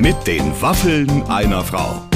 Mit den Waffeln einer Frau.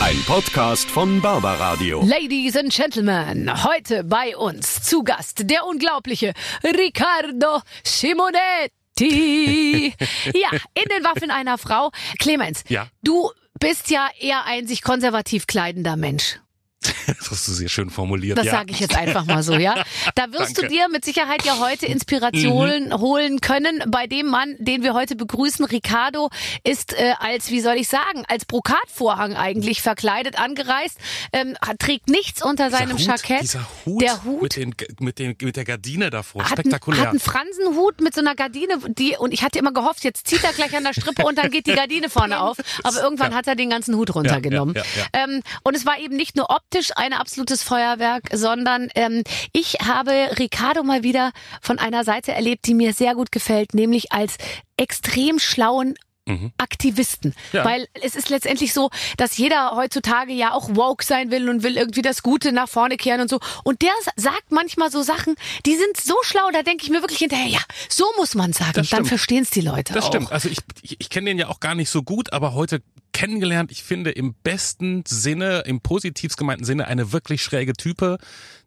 Ein Podcast von Barbaradio. Ladies and Gentlemen, heute bei uns zu Gast der unglaubliche Riccardo Simonetti. ja, in den Waffeln einer Frau. Clemens, Ja. du bist ja eher ein sich konservativ kleidender Mensch. Das hast du sehr schön formuliert. Das ja. sage ich jetzt einfach mal so, ja. Da wirst du Danke. dir mit Sicherheit ja heute Inspiration holen können bei dem Mann, den wir heute begrüßen. Ricardo ist äh, als, wie soll ich sagen, als Brokatvorhang eigentlich verkleidet, angereist, ähm, trägt nichts unter Dieser seinem Hut, Jackett. Dieser Hut, Der Hut Mit, den, mit, den, mit der Gardine davor. hat, Spektakulär. hat einen Fransenhut mit so einer Gardine, die und ich hatte immer gehofft, jetzt zieht er gleich an der Strippe und dann geht die Gardine vorne auf. Aber irgendwann hat er den ganzen Hut runtergenommen. ja, ja, Ähm, und es war eben nicht nur optisch ein absolutes Feuerwerk, sondern ähm, ich habe Ricardo mal wieder von einer Seite erlebt, die mir sehr gut gefällt, nämlich als extrem schlauen Mhm. Aktivisten. Ja. Weil es ist letztendlich so, dass jeder heutzutage ja auch woke sein will und will irgendwie das Gute nach vorne kehren und so. Und der sagt manchmal so Sachen, die sind so schlau, da denke ich mir wirklich hinterher, ja, so muss man sagen. Dann verstehen es die Leute Das auch. stimmt. Also ich, ich, ich kenne den ja auch gar nicht so gut, aber heute kennengelernt, ich finde im besten Sinne, im positivst gemeinten Sinne, eine wirklich schräge Type,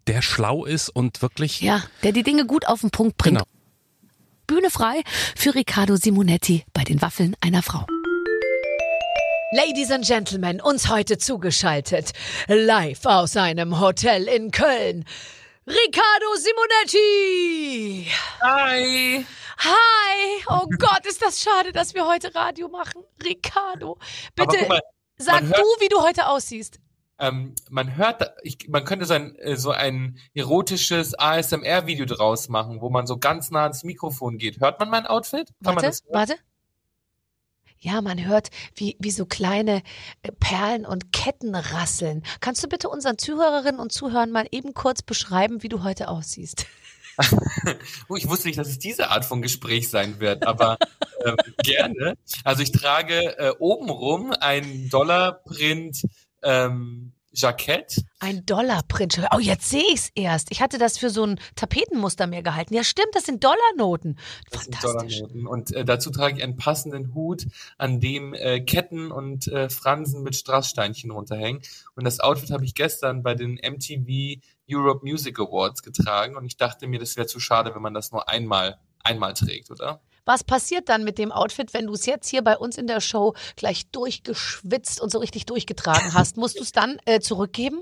der schlau ist und wirklich Ja, der die Dinge gut auf den Punkt bringt. Genau. Bühne frei für Riccardo Simonetti bei den Waffeln einer Frau. Ladies and Gentlemen, uns heute zugeschaltet, live aus einem Hotel in Köln, Riccardo Simonetti! Hi. Hi! Oh Gott, ist das schade, dass wir heute Radio machen. Ricardo, Aber bitte sag du, wie du heute aussiehst. Ähm, man hört, ich, man könnte so ein, äh, so ein erotisches ASMR-Video draus machen, wo man so ganz nah ans Mikrofon geht. Hört man mein Outfit? Kann man Warte, warte. Ja, man hört, wie, wie so kleine äh, Perlen und Ketten rasseln. Kannst du bitte unseren Zuhörerinnen und Zuhörern mal eben kurz beschreiben, wie du heute aussiehst? Oh, ich wusste nicht, dass es diese Art von Gespräch sein wird, aber ähm, gerne. Also ich trage äh, obenrum ein Dollarprint ähm, Jackett. Ein Dollarprint. Oh, jetzt sehe ich's erst. Ich hatte das für so ein Tapetenmuster mehr gehalten. Ja, stimmt, das sind Dollarnoten. Das sind Fantastisch. Dollarnoten. Und äh, dazu trage ich einen passenden Hut, an dem äh, Ketten und äh, Fransen mit Strasssteinchen runterhängen. Und das Outfit habe ich gestern bei den MTV Europe Music Awards getragen. Und ich dachte mir, das wäre zu schade, wenn man das nur einmal einmal trägt, oder? Was passiert dann mit dem Outfit, wenn du es jetzt hier bei uns in der Show gleich durchgeschwitzt und so richtig durchgetragen hast? Musst du es dann äh, zurückgeben?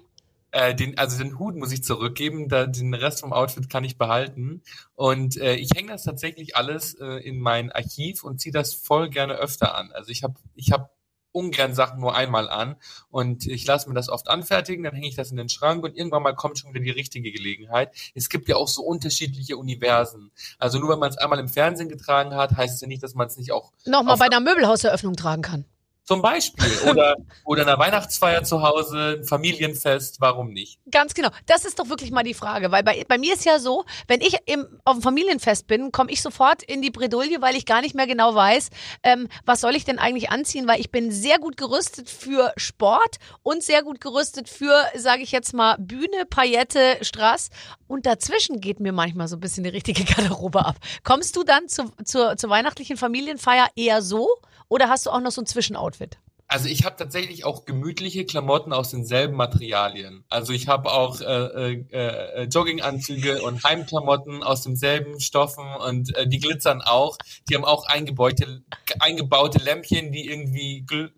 Äh, den, also den Hut muss ich zurückgeben, da, den Rest vom Outfit kann ich behalten. Und äh, ich hänge das tatsächlich alles äh, in mein Archiv und ziehe das voll gerne öfter an. Also ich habe ich hab ungern Sachen nur einmal an und ich lasse mir das oft anfertigen, dann hänge ich das in den Schrank und irgendwann mal kommt schon wieder die richtige Gelegenheit. Es gibt ja auch so unterschiedliche Universen. Also nur wenn man es einmal im Fernsehen getragen hat, heißt es ja nicht, dass man es nicht auch Nochmal bei einer Möbelhauseröffnung tragen kann. Zum Beispiel oder oder einer Weihnachtsfeier zu Hause, ein Familienfest, warum nicht? Ganz genau. Das ist doch wirklich mal die Frage, weil bei, bei mir ist ja so, wenn ich im, auf dem Familienfest bin, komme ich sofort in die Bredouille, weil ich gar nicht mehr genau weiß, ähm, was soll ich denn eigentlich anziehen, weil ich bin sehr gut gerüstet für Sport und sehr gut gerüstet für, sage ich jetzt mal, Bühne, Paillette, Strass und dazwischen geht mir manchmal so ein bisschen die richtige Garderobe ab. Kommst du dann zu, zur, zur weihnachtlichen Familienfeier eher so oder hast du auch noch so ein Zwischenoutfit? Also ich habe tatsächlich auch gemütliche Klamotten aus denselben Materialien. Also ich habe auch äh, äh, äh, Jogginganzüge und Heimklamotten aus demselben Stoffen und äh, die glitzern auch. Die haben auch eingebaute, eingebaute Lämpchen, die irgendwie gl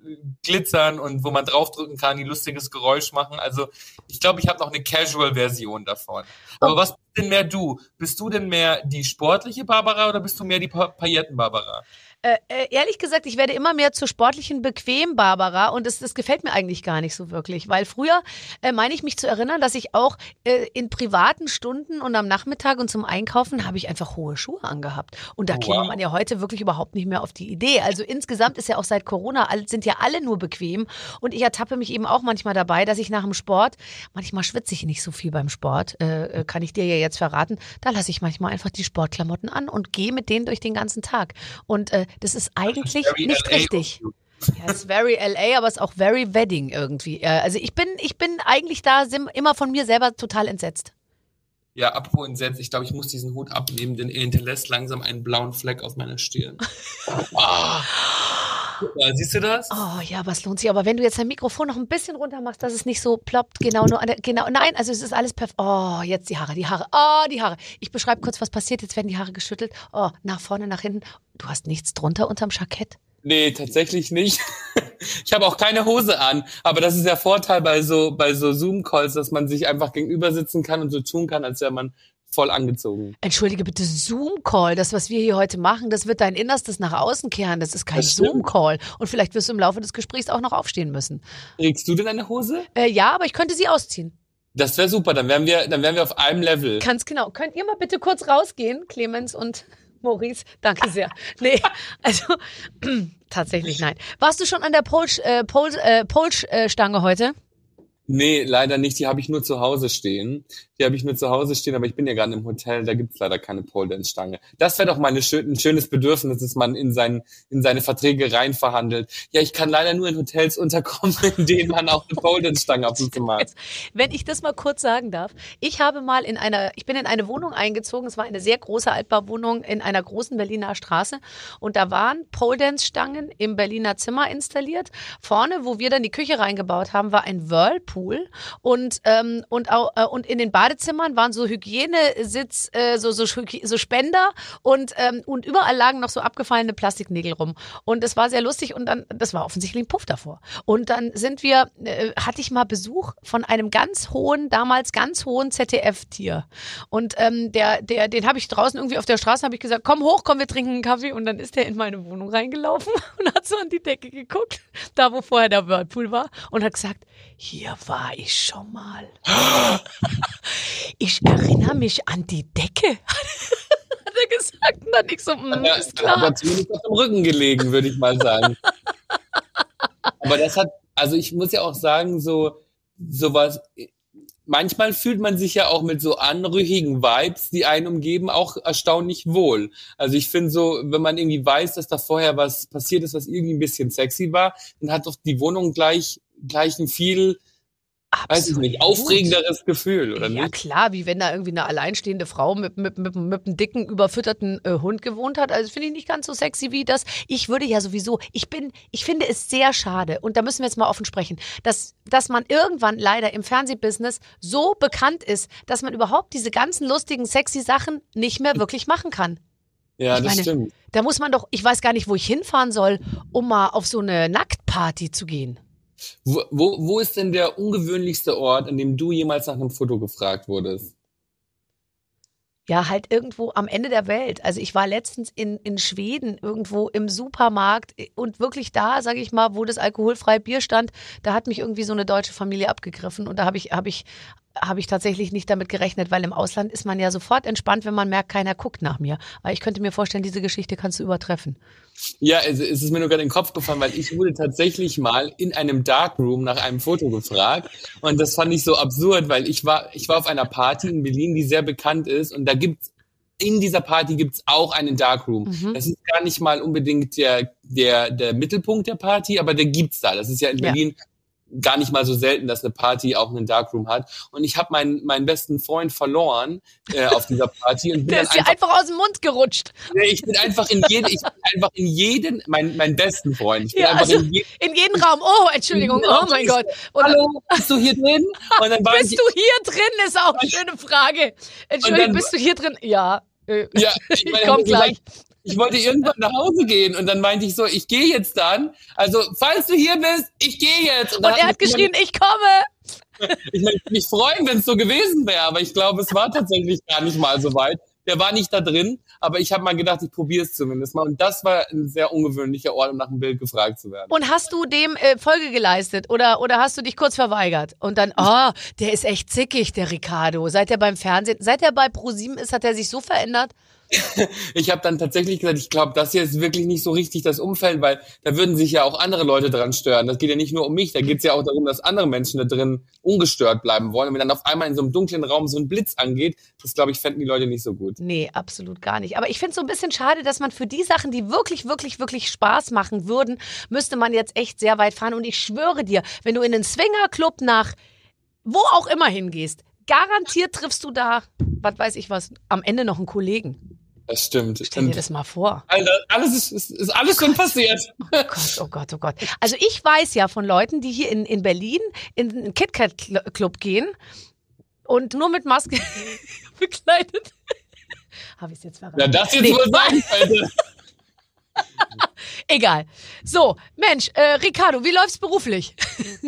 glitzern und wo man draufdrücken kann, die lustiges Geräusch machen. Also ich glaube, ich habe noch eine Casual-Version davon. Aber was bist denn mehr du? Bist du denn mehr die sportliche Barbara oder bist du mehr die pa Pailletten-Barbara? Äh, äh, ehrlich gesagt, ich werde immer mehr zur sportlichen bequem Barbara und das, das gefällt mir eigentlich gar nicht so wirklich, weil früher äh, meine ich mich zu erinnern, dass ich auch äh, in privaten Stunden und am Nachmittag und zum Einkaufen habe ich einfach hohe Schuhe angehabt und da Oh, käme wow. man ja heute wirklich überhaupt nicht mehr auf die Idee. Also insgesamt ist ja auch seit Corona sind ja alle nur bequem und ich ertappe mich eben auch manchmal dabei, dass ich nach dem Sport manchmal schwitze ich nicht so viel beim Sport, äh, äh, kann ich dir ja jetzt verraten. Da lasse ich manchmal einfach die Sportklamotten an und gehe mit denen durch den ganzen Tag und äh, das ist eigentlich Very nicht LA richtig. Ja, es ist very LA, aber es ist auch very Wedding irgendwie. Also ich bin, ich bin eigentlich da immer von mir selber total entsetzt. Ja, apropos entsetzt, ich glaube, ich muss diesen Hut abnehmen, denn er hinterlässt langsam einen blauen Fleck auf meiner Stirn. Ah, Ja, siehst du das? Oh ja, was lohnt sich. Aber wenn du jetzt dein Mikrofon noch ein bisschen runter machst, dass es nicht so ploppt, genau nur an der, genau, nein, also es ist alles perfekt. Oh, jetzt die Haare, die Haare, oh, die Haare. Ich beschreibe kurz, was passiert. Jetzt werden die Haare geschüttelt. Oh, nach vorne, nach hinten. Du hast nichts drunter unterm Jackett. Nee, tatsächlich nicht. Ich habe auch keine Hose an, aber das ist der Vorteil bei so bei so Zoom Calls, dass man sich einfach gegenüber sitzen kann und so tun kann, als wäre man voll angezogen. Entschuldige bitte, Zoom-Call, das, was wir hier heute machen, das wird dein Innerstes nach außen kehren. Das ist kein. Zoom-Call. Und vielleicht wirst du im Laufe des Gesprächs auch noch aufstehen müssen. Trägst du denn eine Hose? Äh, ja, aber ich könnte sie ausziehen. Das wäre super, dann wären wir dann wären wir auf einem Level. Ganz genau. Könnt ihr mal bitte kurz rausgehen, Clemens und Maurice? Danke sehr. Nee, also tatsächlich nein. Warst du schon an der Polsch, äh, Polsch, äh, Polsch-Stange heute? Nee, leider nicht, die habe ich nur zu Hause stehen. Die habe ich nur zu Hause stehen, aber ich bin ja gerade im Hotel, da gibt's leider keine Pole Dance Stange. Das wäre doch mal eine schön, ein schönes Bedürfnis, dass man in sein, in seine Verträge rein verhandelt. Ja, ich kann leider nur in Hotels unterkommen, in denen man auch eine Pole Dance Stange auf dem Zimmer hat. Wenn ich das mal kurz sagen darf. Ich habe mal in einer, ich bin in eine Wohnung eingezogen. Es war eine sehr große Altbauwohnung in einer großen Berliner Straße. Und da waren Pole Dance Stangen im Berliner Zimmer installiert. Vorne, wo wir dann die Küche reingebaut haben, war ein Whirlpool. Und, ähm, und, auch, äh, und in den Badezimmern waren so Hygienesitz, äh, so, so, so Spender und, ähm, und überall lagen noch so abgefallene Plastiknägel rum. Und es war sehr lustig und dann, das war offensichtlich ein Puff davor. Und dann sind wir, äh, hatte ich mal Besuch von einem ganz hohen, damals ganz hohen ZDF-Tier. Und ähm, der, der, den habe ich draußen irgendwie auf der Straße, habe ich gesagt, komm hoch, komm, wir trinken einen Kaffee. Und dann ist der in meine Wohnung reingelaufen und hat so an die Decke geguckt, da wo vorher der Whirlpool war, und hat gesagt, hier war ich schon mal. Ich erinnere mich an die Decke, hat er gesagt. Und dann ich so, mm, Ja, ist klar. aber zumindest auf dem Rücken gelegen, würde ich mal sagen. aber das hat, also ich muss ja auch sagen, so sowas. Manchmal fühlt man sich ja auch mit so anrüchigen Vibes, die einen umgeben, auch erstaunlich wohl. Also ich finde so, wenn man irgendwie weiß, dass da vorher was passiert ist, was irgendwie ein bisschen sexy war, dann hat doch die Wohnung gleich gleich ein viel, weiß ich nicht, Absolut. aufregenderes Gefühl, oder Ja, nicht? klar, wie wenn da irgendwie eine alleinstehende Frau mit, mit, mit, mit einem dicken, überfütterten äh, Hund gewohnt hat. Also finde ich nicht ganz so sexy wie das. Ich würde ja sowieso, ich bin, ich finde es sehr schade, und da müssen wir jetzt mal offen sprechen, dass, dass man irgendwann leider im Fernsehbusiness so bekannt ist, dass man überhaupt diese ganzen lustigen, sexy Sachen nicht mehr wirklich machen kann. Ja, Ich das meine, stimmt. Da muss man doch, ich weiß gar nicht, wo ich hinfahren soll, um mal auf so eine Nacktparty zu gehen. Wo, wo, wo ist denn der ungewöhnlichste Ort, an dem du jemals nach einem Foto gefragt wurdest? Ja, halt irgendwo am Ende der Welt. Also ich war letztens in, in Schweden irgendwo im Supermarkt und wirklich da, sage ich mal, wo das alkoholfreie Bier stand, da hat mich irgendwie so eine deutsche Familie abgegriffen und da habe ich, habe ich, habe ich tatsächlich nicht damit gerechnet, weil im Ausland ist man ja sofort entspannt, wenn man merkt, keiner guckt nach mir. Aber ich könnte mir vorstellen, diese Geschichte kannst du übertreffen. Ja, es, es ist mir nur gerade in den Kopf gefallen, weil ich wurde tatsächlich mal in einem Darkroom nach einem Foto gefragt und das fand ich so absurd, weil ich war ich war auf einer Party in Berlin, die sehr bekannt ist und da gibt's in dieser Party gibt's auch einen Darkroom. Mhm. Das ist gar nicht mal unbedingt der der der Mittelpunkt der Party, aber der gibt's da. Das ist ja in Ja. Gar nicht mal so selten, dass eine Party auch einen Darkroom hat. Und ich habe meinen meinen besten Freund verloren äh, auf dieser Party und bin Der ist dir einfach aus dem Mund gerutscht. Nee, ich bin einfach in jede, ich bin einfach in jeden, mein, mein besten Freund. Ich bin Ja, einfach also- in je, In jeden Raum. Oh, Entschuldigung. Oh mein Gott. Und Hallo, bist du hier drin? Und dann bist ich, du hier drin? Ist auch eine schöne Frage. Entschuldigung, dann- bist du hier drin? Ja. Äh, ja, ich meine, komm hab gesagt, gleich. Ich wollte irgendwann nach Hause gehen und dann meinte ich so, ich gehe jetzt dann. Also, falls du hier bist, ich gehe jetzt. Und dann er hat geschrien, ich komme. Ich würde mich freuen, wenn es so gewesen wäre, aber ich glaube, es war tatsächlich gar nicht mal so weit. Der war nicht da drin, aber ich habe mal gedacht, ich probiere es zumindest mal. Und das war ein sehr ungewöhnlicher Ort, um nach einem Bild gefragt zu werden. Und hast du dem äh, Folge geleistet oder, oder hast du dich kurz verweigert? Und dann, oh, der ist echt zickig, der Ricardo. Seit er beim Fernsehen, seit er bei ProSieben ist, hat er sich so verändert. Ich habe dann tatsächlich gesagt, ich glaube, das hier ist wirklich nicht so richtig das Umfeld, weil da würden sich ja auch andere Leute dran stören. Das geht ja nicht nur um mich, da geht es ja auch darum, dass andere Menschen da drin ungestört bleiben wollen. Und wenn dann auf einmal in so einem dunklen Raum so ein Blitz angeht, das glaube ich, fänden die Leute nicht so gut. Nee, absolut gar nicht. Aber ich finde es so ein bisschen schade, dass man für die Sachen, die wirklich, wirklich, wirklich Spaß machen würden, müsste man jetzt echt sehr weit fahren. Und ich schwöre dir, wenn du in den Swingerclub nach wo auch immer hingehst, garantiert triffst du da, was weiß ich was, am Ende noch einen Kollegen. Das stimmt. Stell dir das mal vor. Alter, alles ist, ist, ist alles schon passiert. Oh Gott, oh Gott, oh Gott. Also ich weiß ja von Leuten, die hier in, in Berlin in den KitKat Cl- Club gehen und nur mit Maske bekleidet. Habe ich es jetzt verraten? Ja, das jetzt Nee, wohl sein könnte. Egal. So, Mensch, äh, Ricardo, wie läuft's beruflich?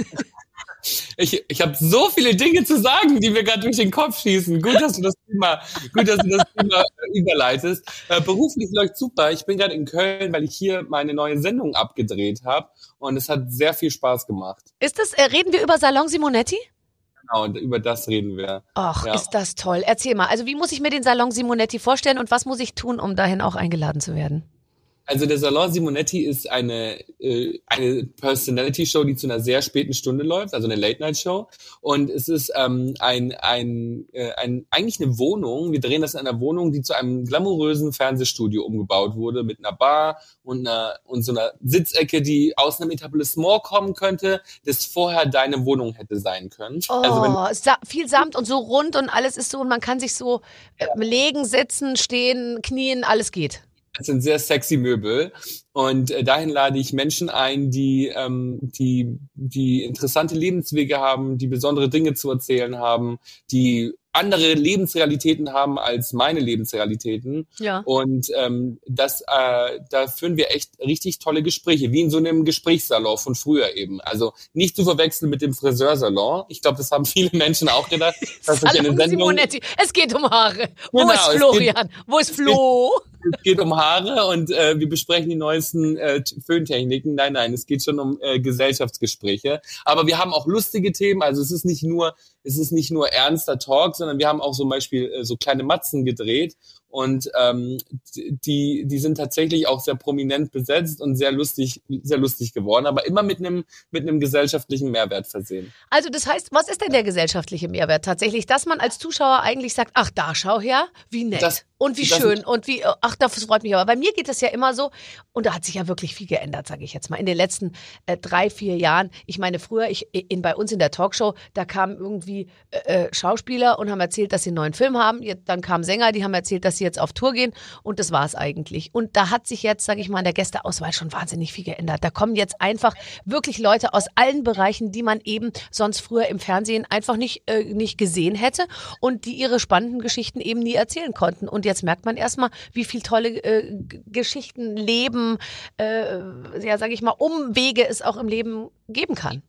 Ich, ich habe so viele Dinge zu sagen, die mir gerade durch den Kopf schießen. Gut, dass du das Thema, gut, dass du das Thema äh, überleitest. Äh, beruflich läuft super. Ich bin gerade in Köln, weil ich hier meine neue Sendung abgedreht habe und es hat sehr viel Spaß gemacht. Ist das, äh, reden wir über Salon Simonetti? Genau, und über das reden wir. Ach, Ja. ist das toll. Erzähl mal, also wie muss ich mir den Salon Simonetti vorstellen und was muss ich tun, um dahin auch eingeladen zu werden? Also der Salon Simonetti ist eine, äh, eine Personality-Show, die zu einer sehr späten Stunde läuft, also eine Late-Night-Show. Und es ist ähm, ein, ein, äh, ein, eigentlich eine Wohnung. Wir drehen das in einer Wohnung, die zu einem glamourösen Fernsehstudio umgebaut wurde, mit einer Bar und, einer, und so einer Sitzecke, die aus einem Etablissement kommen könnte, das vorher deine Wohnung hätte sein können. Oh, Also wenn, sa viel Samt und so rund und alles ist so und man kann sich so äh, legen, sitzen, stehen, knien, alles geht. Das sind sehr sexy Möbel. Und äh, dahin lade ich Menschen ein, die, ähm, die, die interessante Lebenswege haben, die besondere Dinge zu erzählen haben, die andere Lebensrealitäten haben als meine Lebensrealitäten. Ja. Und ähm, das, äh, da führen wir echt richtig tolle Gespräche, wie in so einem Gesprächssalon von früher eben. Also nicht zu verwechseln mit dem Friseursalon. Ich glaube, das haben viele Menschen auch gedacht, dass ich eine Sendung Simonetti. Es geht um Haare. Wo Genau, ist es geht- Florian? Wo ist Flo? Es geht um Haare und äh, wir besprechen die neuesten äh, Föhntechniken. Nein, nein, es geht schon um äh, Gesellschaftsgespräche. Aber wir haben auch lustige Themen. Also es ist nicht nur, es ist nicht nur ernster Talk, sondern wir haben auch zum Beispiel äh, so kleine Matzen gedreht und ähm, die, die sind tatsächlich auch sehr prominent besetzt und sehr lustig, sehr lustig geworden, aber immer mit einem mit einem gesellschaftlichen Mehrwert versehen. Also das heißt, was ist denn der gesellschaftliche Mehrwert tatsächlich? Dass man als Zuschauer eigentlich sagt, ach da, schau her, wie nett Das- und wie das- schön und wie, ach das freut mich aber. Bei mir geht es ja immer so und da hat sich ja wirklich viel geändert, sage ich jetzt mal, in den letzten äh, drei, vier Jahren. Ich meine, früher, ich, in, bei uns in der Talkshow, da kamen irgendwie äh, äh, Schauspieler und haben erzählt, dass sie einen neuen Film haben. Dann kamen Sänger, die haben erzählt, dass sie jetzt auf Tour gehen und das war es eigentlich. Und da hat sich jetzt, sage ich mal, in der Gästeauswahl schon wahnsinnig viel geändert. Da kommen jetzt einfach wirklich Leute aus allen Bereichen, die man eben sonst früher im Fernsehen einfach nicht, äh, nicht gesehen hätte und die ihre spannenden Geschichten eben nie erzählen konnten. Und jetzt merkt man erstmal, wie viel tolle äh, Geschichten, Leben, äh, ja, sage ich mal, Umwege es auch im Leben geben kann.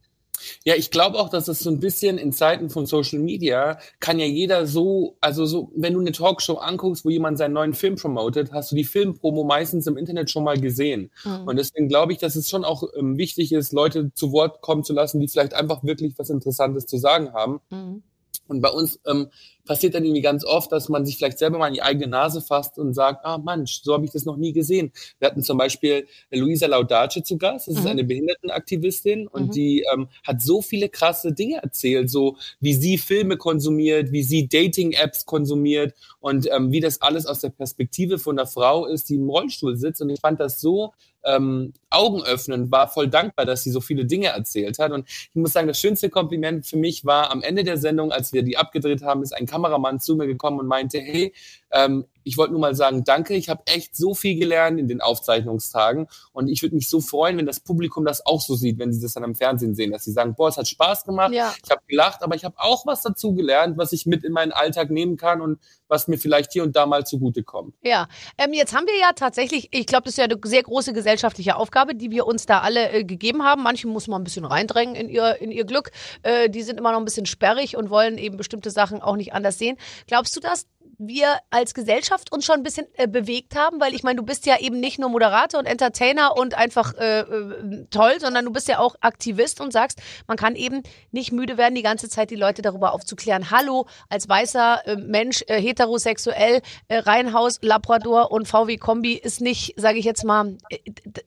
Ja, ich glaube auch, dass es so ein bisschen in Zeiten von Social Media kann ja jeder so, also so, wenn du eine Talkshow anguckst, wo jemand seinen neuen Film promotet, hast du die Filmpromo meistens im Internet schon mal gesehen. Und deswegen glaube ich, dass es schon auch ähm, wichtig ist, Leute zu Wort kommen zu lassen, die vielleicht einfach wirklich was Interessantes zu sagen haben. Mhm. Und bei uns ähm, passiert dann irgendwie ganz oft, dass man sich vielleicht selber mal in die eigene Nase fasst und sagt, ah Mensch, so habe ich das noch nie gesehen. Wir hatten zum Beispiel Luisa Laudace zu Gast, das ist Mhm. eine Behindertenaktivistin und Mhm. die ähm, hat so viele krasse Dinge erzählt, so wie sie Filme konsumiert, wie sie Dating-Apps konsumiert und ähm, wie das alles aus der Perspektive von einer Frau ist, die im Rollstuhl sitzt. Und ich fand das so ähm, augenöffnend, war voll dankbar, dass sie so viele Dinge erzählt hat. Und ich muss sagen, das schönste Kompliment für mich war am Ende der Sendung, als wir die abgedreht haben, ist ein Kameramann zu mir gekommen und meinte, hey, ähm, ich wollte nur mal sagen, danke, ich habe echt so viel gelernt in den Aufzeichnungstagen und ich würde mich so freuen, wenn das Publikum das auch so sieht, wenn sie das dann am Fernsehen sehen, dass sie sagen, boah, es hat Spaß gemacht, Ja. ich habe gelacht, aber ich habe auch was dazu gelernt, was ich mit in meinen Alltag nehmen kann und was mir vielleicht hier und da mal zugutekommt. Ja, ähm, jetzt haben wir ja tatsächlich, ich glaube, das ist ja eine sehr große gesellschaftliche Aufgabe, die wir uns da alle äh, gegeben haben. Manche muss man ein bisschen reindrängen in ihr, in ihr Glück. Äh, die sind immer noch ein bisschen sperrig und wollen eben bestimmte Sachen auch nicht anders sehen. Glaubst du, dass wir als Gesellschaft uns schon ein bisschen äh, bewegt haben? Weil ich meine, du bist ja eben nicht nur Moderator und Entertainer und einfach äh, äh, toll, sondern du bist ja auch Aktivist und sagst, man kann eben nicht müde werden, die ganze Zeit die Leute darüber aufzuklären. Hallo, als weißer äh, Mensch, äh, heterosexuell, äh, Reihenhaus, Labrador und VW-Kombi ist nicht, sage ich jetzt mal,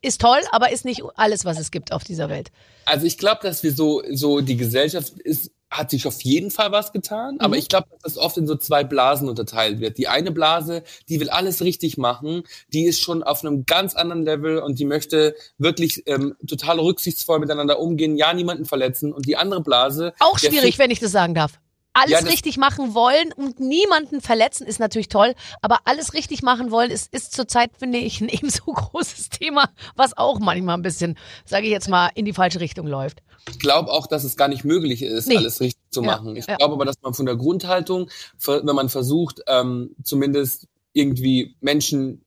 ist toll, aber ist nicht alles, was es gibt auf dieser Welt. Also ich glaube, dass wir so, so die Gesellschaft ist, hat sich auf jeden Fall was getan, aber ich glaube, dass das oft in so zwei Blasen unterteilt wird. Die eine Blase, die will alles richtig machen, die ist schon auf einem ganz anderen Level und die möchte wirklich ähm, total rücksichtsvoll miteinander umgehen, ja niemanden verletzen. Und die andere Blase, Auch schwierig, wenn ich das sagen darf. Alles Ja, richtig machen wollen und niemanden verletzen ist natürlich toll, aber alles richtig machen wollen ist, ist zurzeit, finde ich, ein ebenso großes Thema, was auch manchmal ein bisschen, sage ich jetzt mal, in die falsche Richtung läuft. Ich glaube auch, dass es gar nicht möglich ist, Nee. alles richtig zu Ja, machen. Ich ja. glaube aber, dass man von der Grundhaltung, wenn man versucht, ähm, zumindest irgendwie Menschen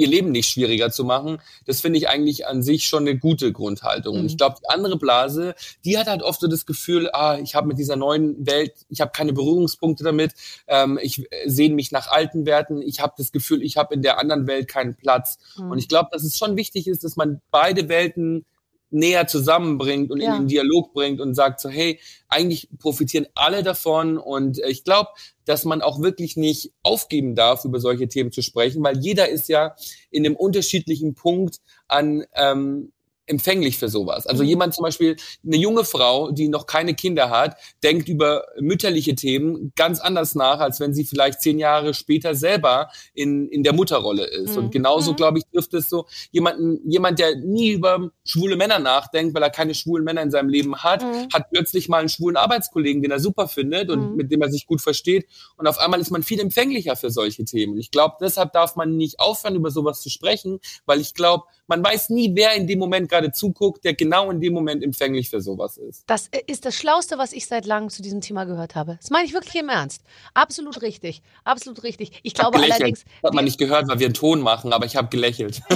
ihr Leben nicht schwieriger zu machen, das finde ich eigentlich an sich schon eine gute Grundhaltung. Und Mhm. ich glaube, die andere Blase, die hat halt oft so das Gefühl, ah, ich habe mit dieser neuen Welt, ich habe keine Berührungspunkte damit, ähm, ich äh, sehne mich nach alten Werten, ich habe das Gefühl, ich habe in der anderen Welt keinen Platz. Mhm. Und ich glaube, dass es schon wichtig ist, dass man beide Welten näher zusammenbringt und Ja. in den Dialog bringt und sagt so, hey, eigentlich profitieren alle davon und äh, ich glaube, dass man auch wirklich nicht aufgeben darf, über solche Themen zu sprechen, weil jeder ist ja in einem unterschiedlichen Punkt an ähm, empfänglich für sowas. Also Mhm. jemand zum Beispiel, eine junge Frau, die noch keine Kinder hat, denkt über mütterliche Themen ganz anders nach, als wenn sie vielleicht zehn Jahre später selber in, in der Mutterrolle ist. Mhm. Und genauso, Mhm. glaube ich, trifft es so jemanden, jemand, der nie über schwule Männer nachdenkt, weil er keine schwulen Männer in seinem Leben hat, Mhm. hat plötzlich mal einen schwulen Arbeitskollegen, den er super findet und Mhm. mit dem er sich gut versteht. Und auf einmal ist man viel empfänglicher für solche Themen. Ich glaube, deshalb darf man nicht aufhören, über sowas zu sprechen, weil ich glaube, man weiß nie, wer in dem Moment gerade zuguckt, der genau in dem Moment empfänglich für sowas ist. Das äh, ist das Schlauste, was ich seit langem zu diesem Thema gehört habe. Das meine ich wirklich im Ernst. Absolut richtig. Absolut richtig. Ich glaube gelächelt. allerdings. Hat man nicht gehört, weil wir einen Ton machen, aber ich habe gelächelt.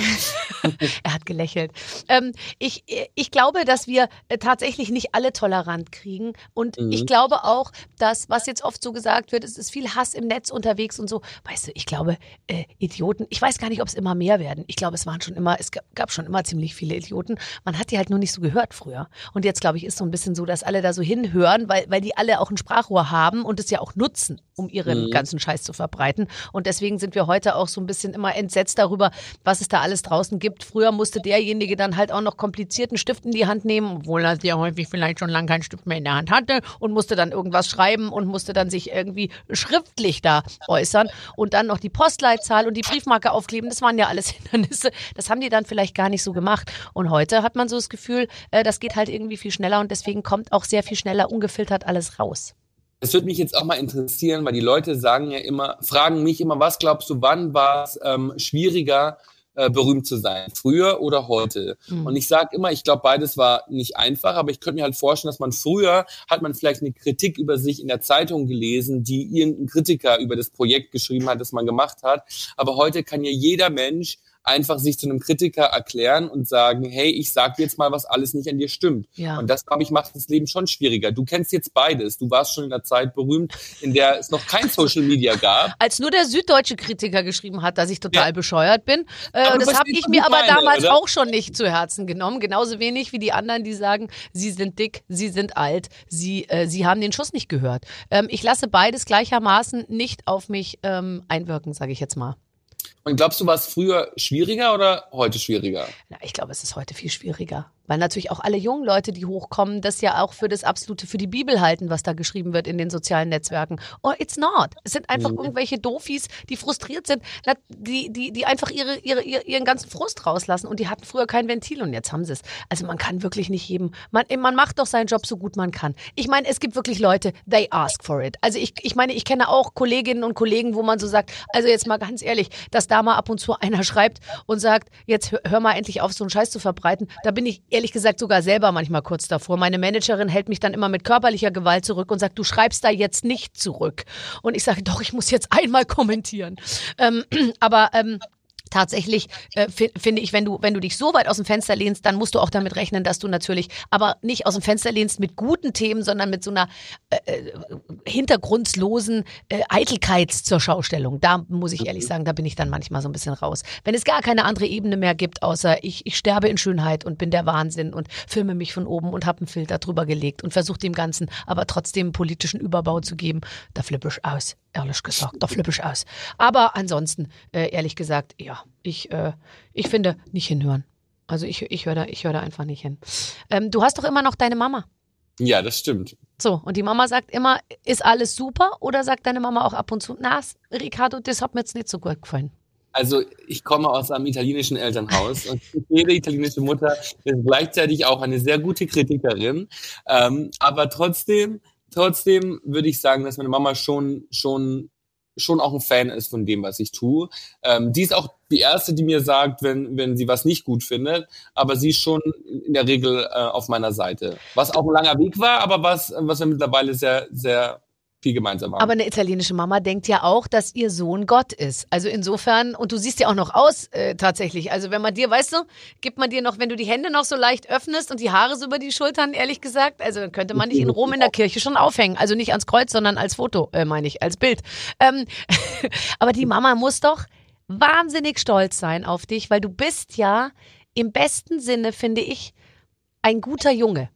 Er hat gelächelt. Ähm, ich, ich glaube, dass wir äh, tatsächlich nicht alle tolerant kriegen. Und Mhm. ich glaube auch, dass, was jetzt oft so gesagt wird, es ist viel Hass im Netz unterwegs und so. Weißt du, ich glaube, äh, Idioten, ich weiß gar nicht, ob es immer mehr werden. Ich glaube, es waren schon immer, es gab schon immer ziemlich viele Idioten. Man hat die halt nur nicht so gehört früher. Und jetzt, glaube ich, ist so ein bisschen so, dass alle da so hinhören, weil, weil die alle auch ein Sprachrohr haben und es ja auch nutzen, um ihren Mhm. ganzen Scheiß zu verbreiten. Und deswegen sind wir heute auch so ein bisschen immer entsetzt darüber, was es da alles draußen gibt. Früher musste derjenige dann halt auch noch komplizierten Stift in die Hand nehmen, obwohl er ja häufig vielleicht schon lange keinen Stift mehr in der Hand hatte und musste dann irgendwas schreiben und musste dann sich irgendwie schriftlich da äußern und dann noch die Postleitzahl und die Briefmarke aufkleben. Das waren ja alles Hindernisse. Das haben die dann vielleicht gar nicht so gemacht. Und heute hat man so das Gefühl, äh, das geht halt irgendwie viel schneller und deswegen kommt auch sehr viel schneller ungefiltert alles raus. Das würde mich jetzt auch mal interessieren, weil die Leute sagen ja immer, fragen mich immer, was glaubst du, wann war es ähm, schwieriger, äh, berühmt zu sein? Früher oder heute? Mhm. Und ich sage immer, ich glaube, beides war nicht einfach, aber ich könnte mir halt vorstellen, dass man früher hat man vielleicht eine Kritik über sich in der Zeitung gelesen, die irgendein Kritiker über das Projekt geschrieben hat, das man gemacht hat. Aber heute kann ja jeder Mensch einfach sich zu einem Kritiker erklären und sagen, hey, ich sag jetzt mal, was alles nicht an dir stimmt. Ja. Und das, glaube ich, macht das Leben schon schwieriger. Du kennst jetzt beides. Du warst schon in der Zeit berühmt, in der es noch kein Social Media gab. Als nur der süddeutsche Kritiker geschrieben hat, dass ich total Ja. bescheuert bin. Äh, das habe ich mir aber meine, damals oder? auch schon nicht zu Herzen genommen. Genauso wenig wie die anderen, die sagen, sie sind dick, sie sind alt, sie, äh, sie haben den Schuss nicht gehört. Ähm, ich lasse beides gleichermaßen nicht auf mich ähm, einwirken, sage ich jetzt mal. Und glaubst du, war es früher schwieriger oder heute schwieriger? Na, ich glaube, es ist heute viel schwieriger. Weil natürlich auch alle jungen Leute, die hochkommen, das ja auch für das absolute, für die Bibel halten, was da geschrieben wird in den sozialen Netzwerken. Oh, it's not. Es sind einfach Mhm. irgendwelche Dofis, die frustriert sind, die, die, die einfach ihre, ihre, ihr- ihren ganzen Frust rauslassen und die hatten früher kein Ventil und jetzt haben sie es. Also man kann wirklich nicht jedem, man, man macht doch seinen Job so gut man kann. Ich meine, es gibt wirklich Leute, they ask for it. Also ich, ich meine, ich kenne auch Kolleginnen und Kollegen, wo man so sagt, also jetzt mal ganz ehrlich, dass da mal ab und zu einer schreibt und sagt, jetzt hör, hör mal endlich auf, so einen Scheiß zu verbreiten. Da bin ich ehrlich gesagt sogar selber manchmal kurz davor. Meine Managerin hält mich dann immer mit körperlicher Gewalt zurück und sagt, du schreibst da jetzt nicht zurück. Und ich sage, doch, ich muss jetzt einmal kommentieren. Ähm, aber ähm, tatsächlich äh, fi- finde ich, wenn du, wenn du dich so weit aus dem Fenster lehnst, dann musst du auch damit rechnen, dass du natürlich aber nicht aus dem Fenster lehnst mit guten Themen, sondern mit so einer äh, hintergrundlosen äh, Eitelkeit zur Schaustellung. Da muss ich ehrlich sagen, da bin ich dann manchmal so ein bisschen raus. Wenn es gar keine andere Ebene mehr gibt, außer ich, ich sterbe in Schönheit und bin der Wahnsinn und filme mich von oben und habe einen Filter drüber gelegt und versuche dem Ganzen aber trotzdem politischen Überbau zu geben, da flippe ich aus, ehrlich gesagt, da flippe ich aus. Aber ansonsten, äh, ehrlich gesagt, ja, ich, äh, ich finde, nicht hinhören. Also ich, ich höre da, ich hör da einfach nicht hin. Ähm, du hast doch immer noch deine Mama. Ja, das stimmt. So, und die Mama sagt immer, ist alles super? Oder sagt deine Mama auch ab und zu, na, Ricardo, das hat mir jetzt nicht so gut gefallen. Also ich komme aus einem italienischen Elternhaus und jede italienische Mutter ist gleichzeitig auch eine sehr gute Kritikerin. Ähm, aber trotzdem trotzdem würde ich sagen, dass meine Mama schon, schon, schon auch ein Fan ist von dem, was ich tue. Ähm, die ist auch die erste, die mir sagt, wenn, wenn sie was nicht gut findet, aber sie ist schon in der Regel äh, auf meiner Seite. Was auch ein langer Weg war, aber was, was wir mittlerweile sehr, sehr viel gemeinsam haben. Aber eine italienische Mama denkt ja auch, dass ihr Sohn Gott ist. Also insofern, und du siehst ja auch noch aus äh, tatsächlich. Also wenn man dir, weißt du, gibt man dir noch, wenn du die Hände noch so leicht öffnest und die Haare so über die Schultern, ehrlich gesagt, also dann könnte man dich in Rom in der Kirche schon aufhängen. Also nicht ans Kreuz, sondern als Foto, äh, meine ich, als Bild. Ähm, aber die Mama muss doch wahnsinnig stolz sein auf dich, weil du bist ja im besten Sinne, finde ich, ein guter Junge.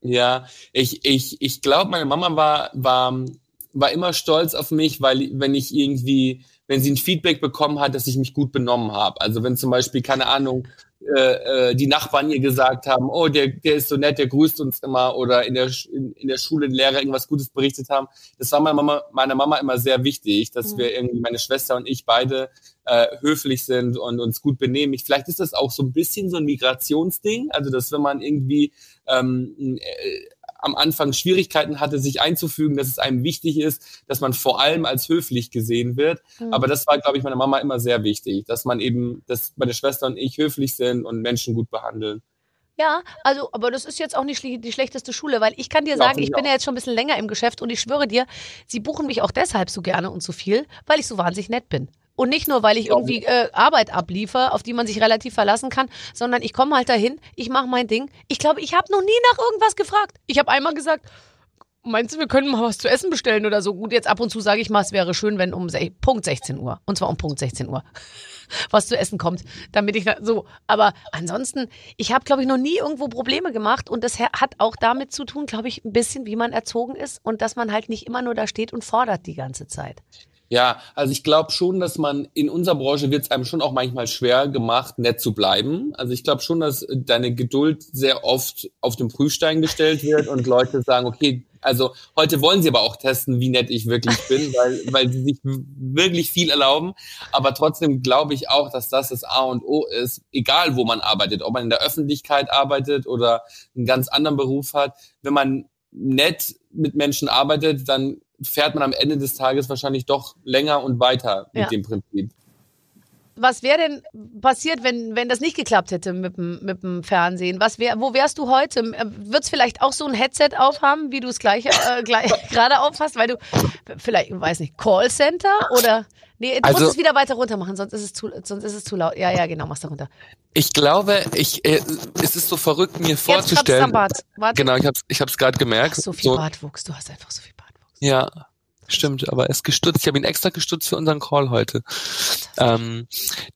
Ja, ich, ich, ich glaube, meine Mama war, war, war immer stolz auf mich, weil wenn ich irgendwie, wenn sie ein Feedback bekommen hat, dass ich mich gut benommen habe. Also wenn zum Beispiel, keine Ahnung, äh, äh, die Nachbarn ihr gesagt haben, oh, der, der ist so nett, der grüßt uns immer oder in der, in, in der Schule Lehrer irgendwas Gutes berichtet haben. Das war meiner Mama, meiner Mama immer sehr wichtig, dass mhm. wir irgendwie, meine Schwester und ich beide äh, höflich sind und uns gut benehmen. Ich, vielleicht ist das auch so ein bisschen so ein Migrationsding, also dass wenn man irgendwie ähm, äh, am Anfang Schwierigkeiten hatte, sich einzufügen, dass es einem wichtig ist, dass man vor allem als höflich gesehen wird. Mhm. Aber das war, glaube ich, meiner Mama immer sehr wichtig, dass man eben, dass meine Schwester und ich höflich sind und Menschen gut behandeln. Ja, also, aber das ist jetzt auch nicht die schlechteste Schule, weil ich kann dir sagen, ja, ich bin ja jetzt schon ein bisschen länger im Geschäft und ich schwöre dir, sie buchen mich auch deshalb so gerne und so viel, weil ich so wahnsinnig nett bin. Und nicht nur, weil ich irgendwie äh, Arbeit abliefere, auf die man sich relativ verlassen kann, sondern ich komme halt dahin, ich mache mein Ding. Ich glaube, ich habe noch nie nach irgendwas gefragt. Ich habe einmal gesagt, meinst du, wir können mal was zu essen bestellen oder so? Gut, jetzt ab und zu sage ich mal, es wäre schön, wenn um Punkt 16 Uhr, und zwar um Punkt 16 Uhr, was zu essen kommt, damit ich so. Aber ansonsten, ich habe, glaube ich, noch nie irgendwo Probleme gemacht und das hat auch damit zu tun, glaube ich, ein bisschen, wie man erzogen ist und dass man halt nicht immer nur da steht und fordert die ganze Zeit. Ja, also ich glaube schon, dass man in unserer Branche wird es einem schon auch manchmal schwer gemacht, nett zu bleiben. Also ich glaube schon, dass deine Geduld sehr oft auf den Prüfstein gestellt wird und Leute sagen, okay, also heute wollen sie aber auch testen, wie nett ich wirklich bin, weil, weil sie sich wirklich viel erlauben. Aber trotzdem glaube ich auch, dass das das A und O ist, egal wo man arbeitet, ob man in der Öffentlichkeit arbeitet oder einen ganz anderen Beruf hat. Wenn man nett mit Menschen arbeitet, dann fährt man am Ende des Tages wahrscheinlich doch länger und weiter mit ja. dem Prinzip. Was wäre denn passiert, wenn, wenn das nicht geklappt hätte mit dem, mit dem Fernsehen? Was wär, wo wärst du heute? Wird es vielleicht auch so ein Headset aufhaben, wie du es gleich, äh, gleich gerade aufhast, weil du vielleicht, weiß nicht, Callcenter oder Nee, du also, musst es wieder weiter runter machen, sonst ist es zu, sonst ist es zu laut. Ja, ja, genau, mach's da runter. Ich glaube, ich, äh, es ist so verrückt, mir vorzustellen. Jetzt Bart. Warte. Genau, ich hab's, ich hab's gerade gemerkt. Ach, so viel so, Bartwuchs, du hast einfach so viel ja, stimmt, aber er ist gestutzt. Ich habe ihn extra gestutzt für unseren Call heute. Ähm,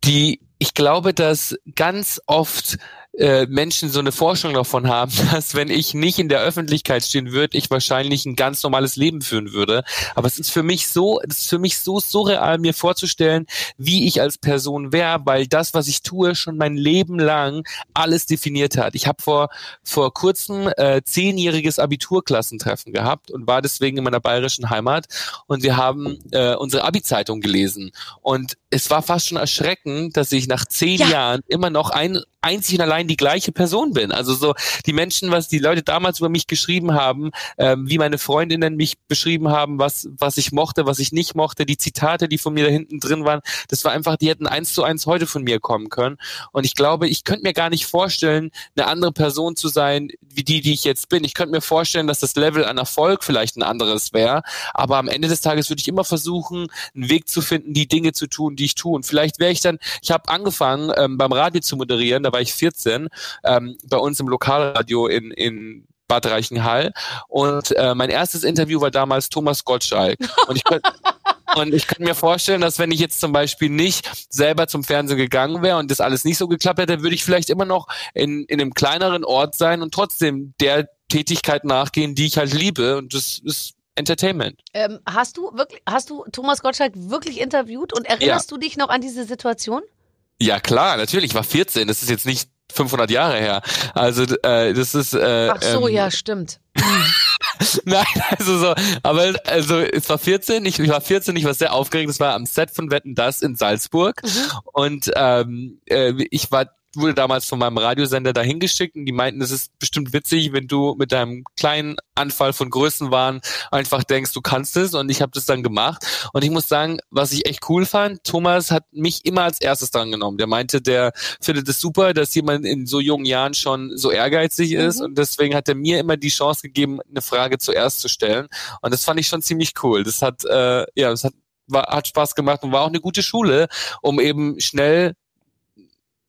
die, ich glaube, dass ganz oft äh, Menschen so eine Vorstellung davon haben, dass wenn ich nicht in der Öffentlichkeit stehen würde, ich wahrscheinlich ein ganz normales Leben führen würde. Aber es ist für mich so, es ist für mich so surreal, mir vorzustellen, wie ich als Person wäre, weil das, was ich tue, schon mein Leben lang alles definiert hat. Ich habe vor vor kurzem äh, zehnjähriges Abiturklassentreffen gehabt und war deswegen in meiner bayerischen Heimat und wir haben äh, unsere Abi-Zeitung gelesen und es war fast schon erschreckend, dass ich nach zehn ja. Jahren immer noch ein einzig und allein die gleiche Person bin. Also so die Menschen, was die Leute damals über mich geschrieben haben, ähm, wie meine Freundinnen mich beschrieben haben, was was ich mochte, was ich nicht mochte, die Zitate, die von mir da hinten drin waren, das war einfach, die hätten eins zu eins heute von mir kommen können. Und ich glaube, ich könnte mir gar nicht vorstellen, eine andere Person zu sein, wie die, die ich jetzt bin. Ich könnte mir vorstellen, dass das Level an Erfolg vielleicht ein anderes wäre, aber am Ende des Tages würde ich immer versuchen, einen Weg zu finden, die Dinge zu tun, die ich tue. Und vielleicht wäre ich dann, ich habe angefangen ähm, beim Radio zu moderieren, da war ich 14, ähm, bei uns im Lokalradio in, in Bad Reichenhall. Und äh, mein erstes Interview war damals Thomas Gottschalk. Und ich könnte und ich kann mir vorstellen, dass wenn ich jetzt zum Beispiel nicht selber zum Fernsehen gegangen wäre und das alles nicht so geklappt hätte, würde ich vielleicht immer noch in, in einem kleineren Ort sein und trotzdem der Tätigkeit nachgehen, die ich halt liebe. Und das ist Entertainment. Ähm, hast du wirklich, hast du Thomas Gottschalk wirklich interviewt und erinnerst ja. du dich noch an diese Situation? Ja klar, natürlich. Ich war 14. Das ist jetzt nicht 500 Jahre her. Also äh, das ist. Äh, Ach so, ähm, ja, stimmt. Nein, also so, aber also es war 14, ich, ich war 14, ich war sehr aufgeregt, es war am Set von Wetten das in Salzburg mhm. und ähm, äh, ich war wurde damals von meinem Radiosender dahin geschickt und die meinten, es ist bestimmt witzig, wenn du mit deinem kleinen Anfall von Größenwahn einfach denkst, du kannst es und ich habe das dann gemacht und ich muss sagen, was ich echt cool fand, Thomas hat mich immer als erstes dran genommen. Der meinte, der findet es super, dass jemand in so jungen Jahren schon so ehrgeizig ist Mhm. und deswegen hat er mir immer die Chance gegeben, eine Frage zuerst zu stellen und das fand ich schon ziemlich cool. Das hat äh, ja, das hat war, hat Spaß gemacht und war auch eine gute Schule, um eben schnell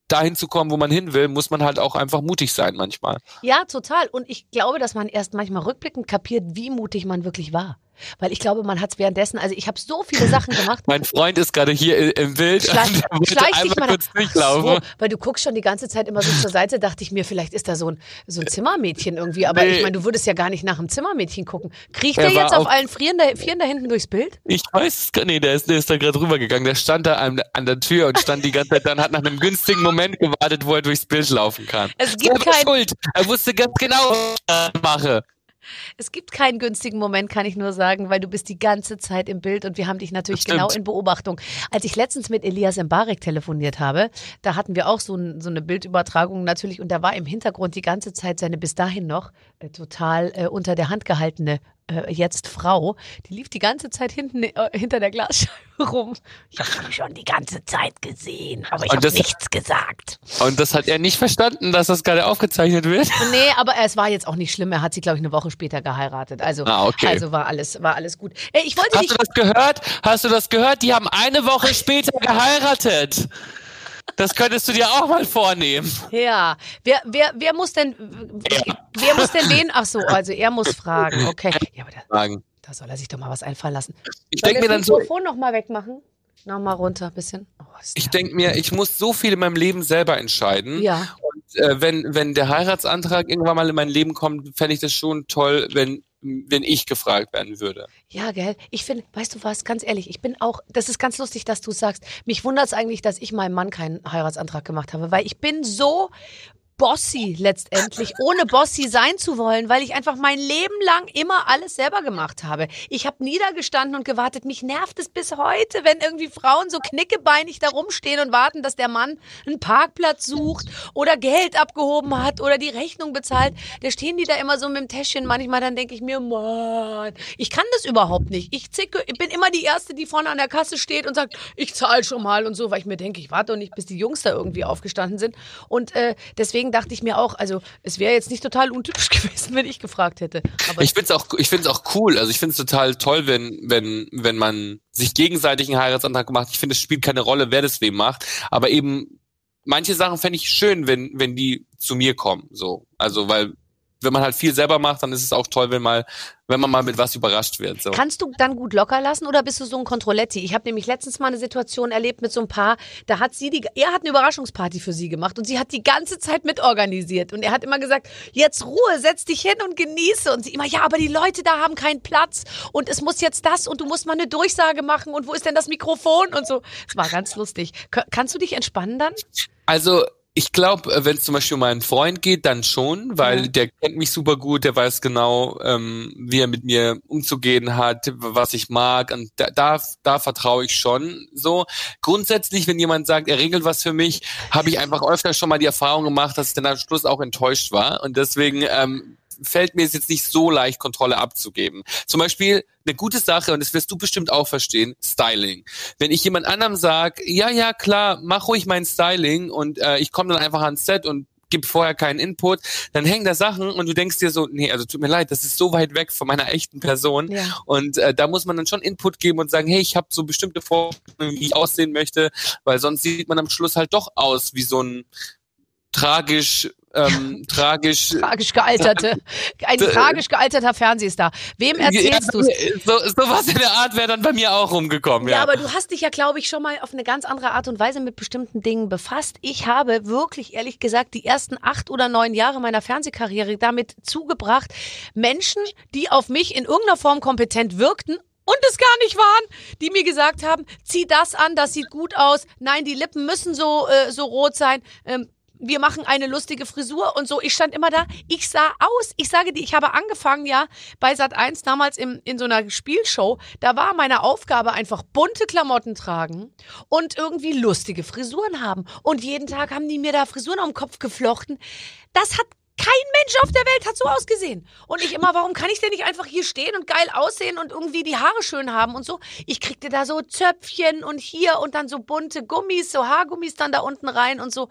dahin zu kommen, wo man hin will, muss man halt auch einfach mutig sein manchmal. Ja, total. Und ich glaube, dass man erst manchmal rückblickend kapiert, wie mutig man wirklich war. Weil ich glaube, man hat es währenddessen, also ich habe so viele Sachen gemacht. Mein Freund ist gerade hier im Bild Schleich- und schleich einmal mal kurz durchlaufen. So, weil du guckst schon die ganze Zeit immer so zur Seite, dachte ich mir, vielleicht ist da so ein, so ein Zimmermädchen irgendwie. Aber Nee. ich meine, du würdest ja gar nicht nach einem Zimmermädchen gucken. Kriecht Er der jetzt auf allen Vieren da, Vieren da hinten durchs Bild? Ich weiß es gar nicht, der ist, der ist da gerade rübergegangen. Der stand da an, an der Tür und stand die ganze Zeit dann, hat nach einem günstigen Moment gewartet, wo er durchs Bild laufen kann. Es gibt Selber kein- Schuld. Er wusste ganz genau, was ich mache. Es gibt keinen günstigen Moment, kann ich nur sagen, weil du bist die ganze Zeit im Bild und wir haben dich natürlich genau in Beobachtung. Als ich letztens mit Elias Mbarek telefoniert habe, da hatten wir auch so, ein, so eine Bildübertragung natürlich und da war im Hintergrund die ganze Zeit seine bis dahin noch äh, total äh, unter der Hand gehaltene äh, jetzt Frau, die lief die ganze Zeit hinten äh, hinter der Glasscheibe rum. Ich habe sie schon die ganze Zeit gesehen, aber ich habe nichts gesagt. Und das hat er nicht verstanden, dass das gerade aufgezeichnet wird. Nee, aber es war jetzt auch nicht schlimm. Er hat sie, glaube ich, eine Woche später geheiratet. Also, Ah, okay. also war alles, war alles gut. Ey, ich wollte Hast dich du das gehört? Hast du das gehört? Die haben eine Woche später geheiratet. Das könntest du dir auch mal vornehmen. Ja, wer, wer, wer muss denn, wer muss denn wen? Ach so, also er muss fragen. Okay, ja, aber da, da soll er sich doch mal was einfallen lassen. Ich denke mir das dann so, Mikrofon noch mal wegmachen. Noch mal runter, ein bisschen. Oh, ich denke mir, ich muss so viel in meinem Leben selber entscheiden. Ja, Und äh, wenn, wenn der Heiratsantrag irgendwann mal in mein Leben kommt, fände ich das schon toll, wenn, wenn ich gefragt werden würde. ja, gell. Ich finde, weißt du was, ganz ehrlich, ich bin auch, das ist ganz lustig, dass du sagst. Mich wundert es eigentlich, dass ich meinem Mann keinen Heiratsantrag gemacht habe, weil ich bin so bossy letztendlich, ohne bossy sein zu wollen, weil ich einfach mein Leben lang immer alles selber gemacht habe. Ich habe niedergestanden und gewartet. Mich nervt es bis heute, wenn irgendwie Frauen so knickebeinig da rumstehen und warten, dass der Mann einen Parkplatz sucht oder Geld abgehoben hat oder die Rechnung bezahlt. Da stehen die da immer so mit dem Täschchen. Manchmal dann denke ich mir, Mann, ich kann das überhaupt nicht. Ich zicke, ich bin immer die Erste, die vorne an der Kasse steht und sagt, ich zahle schon mal und so, weil ich mir denke, ich warte doch nicht, bis die Jungs da irgendwie aufgestanden sind. Und äh, deswegen dachte ich mir auch, also es wäre jetzt nicht total untypisch gewesen, wenn ich gefragt hätte. Aber Ich find's auch, ich find's auch cool. Also ich find's total toll, wenn, wenn, wenn man sich gegenseitig einen Heiratsantrag macht. Ich finde, es spielt keine Rolle, wer das wem macht. Aber eben, manche Sachen fände ich schön, wenn, wenn die zu mir kommen. So. Also, weil, wenn man halt viel selber macht, dann ist es auch toll, wenn mal, wenn man mal mit was überrascht wird. So. Kannst du dann gut locker lassen oder bist du so ein Kontrolletti? Ich habe nämlich letztens mal eine Situation erlebt mit so einem Paar, da hat sie die, er hat eine Überraschungsparty für sie gemacht und sie hat die ganze Zeit mitorganisiert und er hat immer gesagt, jetzt Ruhe, setz dich hin und genieße und sie immer, ja, aber die Leute da haben keinen Platz und es muss jetzt das und du musst mal eine Durchsage machen und wo ist denn das Mikrofon und so. Es war ganz lustig. Kannst du dich entspannen dann? Also ich glaube, wenn es zum Beispiel um meinen Freund geht, dann schon, weil Ja. der kennt mich super gut, der weiß genau, ähm, wie er mit mir umzugehen hat, was ich mag und da, da, da vertraue ich schon so. Grundsätzlich, wenn jemand sagt, er regelt was für mich, habe ich einfach öfter schon mal die Erfahrung gemacht, dass ich dann am Schluss auch enttäuscht war und deswegen ähm, fällt mir es jetzt nicht so leicht, Kontrolle abzugeben. Zum Beispiel eine gute Sache, und das wirst du bestimmt auch verstehen, Styling. Wenn ich jemand anderem sage, ja, ja, klar, mach ruhig mein Styling und äh, ich komme dann einfach ans Set und gib vorher keinen Input, dann hängen da Sachen und du denkst dir so, nee, also tut mir leid, das ist so weit weg von meiner echten Person. Ja. Und äh, da muss man dann schon Input geben und sagen, hey, ich habe so bestimmte Vorstellungen, wie ich aussehen möchte, weil sonst sieht man am Schluss halt doch aus wie so ein tragisch, ähm, tragisch Tragisch gealterte, ein tragisch gealterter Fernsehstar. Wem erzählst ja, du's? So, so was in der Art wäre dann bei mir auch rumgekommen, ja. Ja, aber du hast dich ja, glaube ich, schon mal auf eine ganz andere Art und Weise mit bestimmten Dingen befasst. Ich habe wirklich, ehrlich gesagt, die ersten acht oder neun Jahre meiner Fernsehkarriere damit zugebracht, Menschen, die auf mich in irgendeiner Form kompetent wirkten, und es gar nicht waren, die mir gesagt haben, zieh das an, das sieht gut aus. Nein, die Lippen müssen so, äh, so rot sein. Ähm, wir machen eine lustige Frisur und so. Ich stand immer da, ich sah aus. Ich sage dir, ich habe angefangen ja bei Sat 1 damals im, in so einer Spielshow. Da war meine Aufgabe einfach bunte Klamotten tragen und irgendwie lustige Frisuren haben. Und jeden Tag haben die mir da Frisuren am Kopf geflochten. Das hat kein Mensch auf der Welt hat so ausgesehen. Und ich immer, warum kann ich denn nicht einfach hier stehen und geil aussehen und irgendwie die Haare schön haben und so? Ich kriegte da so Zöpfchen und hier und dann so bunte Gummis, so Haargummis dann da unten rein und so.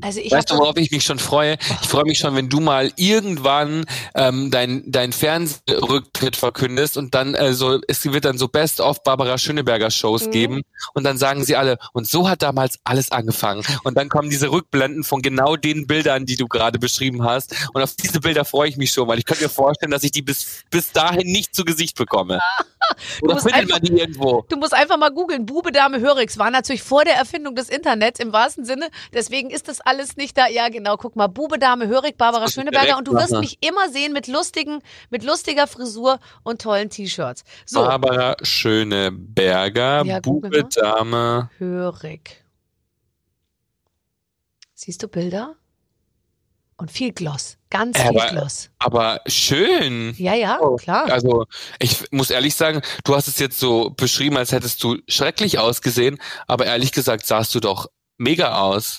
Also ich Weißt du, worauf ich mich schon freue? Ich freue mich schon, wenn du mal irgendwann ähm, dein, dein Fernsehrücktritt verkündest und dann äh, so, es wird dann so Best-of Barbara Schöneberger Shows Mhm. geben und dann sagen sie alle, und so hat damals alles angefangen. Und dann kommen diese Rückblenden von genau den Bildern, die du gerade beschrieben hast. Und auf diese Bilder freue ich mich schon, weil ich könnte mir vorstellen, dass ich die bis, bis dahin nicht zu Gesicht bekomme. Oder findet einfach- man die irgendwo? Du musst einfach mal googeln. Bube, Dame, Hörix war natürlich vor der Erfindung des Internets im wahrsten Sinne. Deswegen ist das alles nicht da. Ja, genau. Guck mal. Bube, Dame, Hörig, Barbara Schöneberger. Und du wirst mich immer sehen mit lustigen, mit lustiger Frisur und tollen T-Shirts. So. Barbara Schöneberger, Ja, Bube, mal. Dame. Hörig. Siehst du Bilder? Und viel Gloss. Ganz Ja, viel aber- Gloss. Aber schön. Ja, ja, Oh, klar. Also ich muss ehrlich sagen, du hast es jetzt so beschrieben, als hättest du schrecklich ausgesehen, aber ehrlich gesagt sahst du doch mega aus.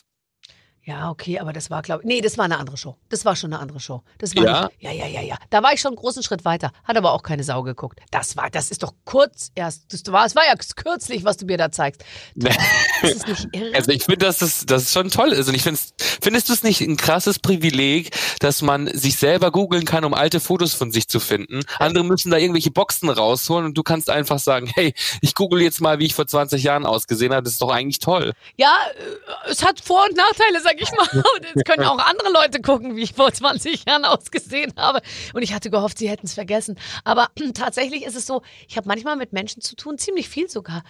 Ja, okay, aber das war, glaube ich, nee, das war eine andere Show. Das war schon eine andere Show. Das war Ja? nicht, ja, ja, ja, ja. Da war ich schon einen großen Schritt weiter. Hat aber auch keine Sau geguckt. Das war, das ist doch kurz erst. Das war, es war ja kürzlich, was du mir da zeigst. Das ist nicht irre. Also ich finde, dass das, das schon toll ist. Und ich finde, findest du es nicht ein krasses Privileg, dass man sich selber googeln kann, um alte Fotos von sich zu finden? Andere müssen da irgendwelche Boxen rausholen und du kannst einfach sagen, hey, ich google jetzt mal, wie ich vor 20 Jahren ausgesehen habe. Das ist doch eigentlich toll. Ja, äh, es hat Vor- und Nachteile, sag ich mal. Und es können auch andere Leute gucken, wie ich vor 20 Jahren ausgesehen habe. Und ich hatte gehofft, sie hätten es vergessen. Aber tatsächlich ist es so, ich habe manchmal mit Menschen zu tun, ziemlich viel sogar.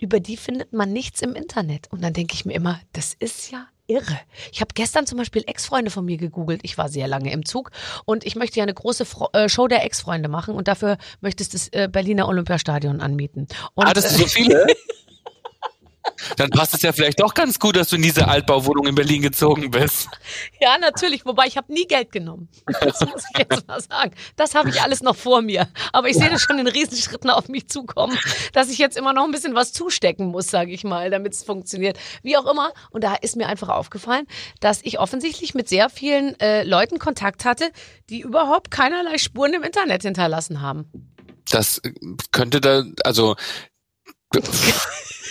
Über die findet man nichts im Internet. Und dann denke ich mir immer, das ist ja irre. Ich habe gestern zum Beispiel Ex-Freunde von mir gegoogelt. Ich war sehr lange im Zug und ich möchte ja eine große Fro äh, Show der Ex-Freunde machen und dafür möchtest du das äh, Berliner Olympiastadion anmieten. Und, Hattest du so viele? Dann passt es ja vielleicht doch ganz gut, dass du in diese Altbauwohnung in Berlin gezogen bist. Ja, natürlich. Wobei ich habe nie Geld genommen. Das muss ich jetzt mal sagen. Das habe ich alles noch vor mir. Aber ich sehe das schon in Riesenschritten auf mich zukommen, dass ich jetzt immer noch ein bisschen was zustecken muss, sage ich mal, damit es funktioniert. Wie auch immer. Und da ist mir einfach aufgefallen, dass ich offensichtlich mit sehr vielen äh, Leuten Kontakt hatte, die überhaupt keinerlei Spuren im Internet hinterlassen haben. Das könnte da, also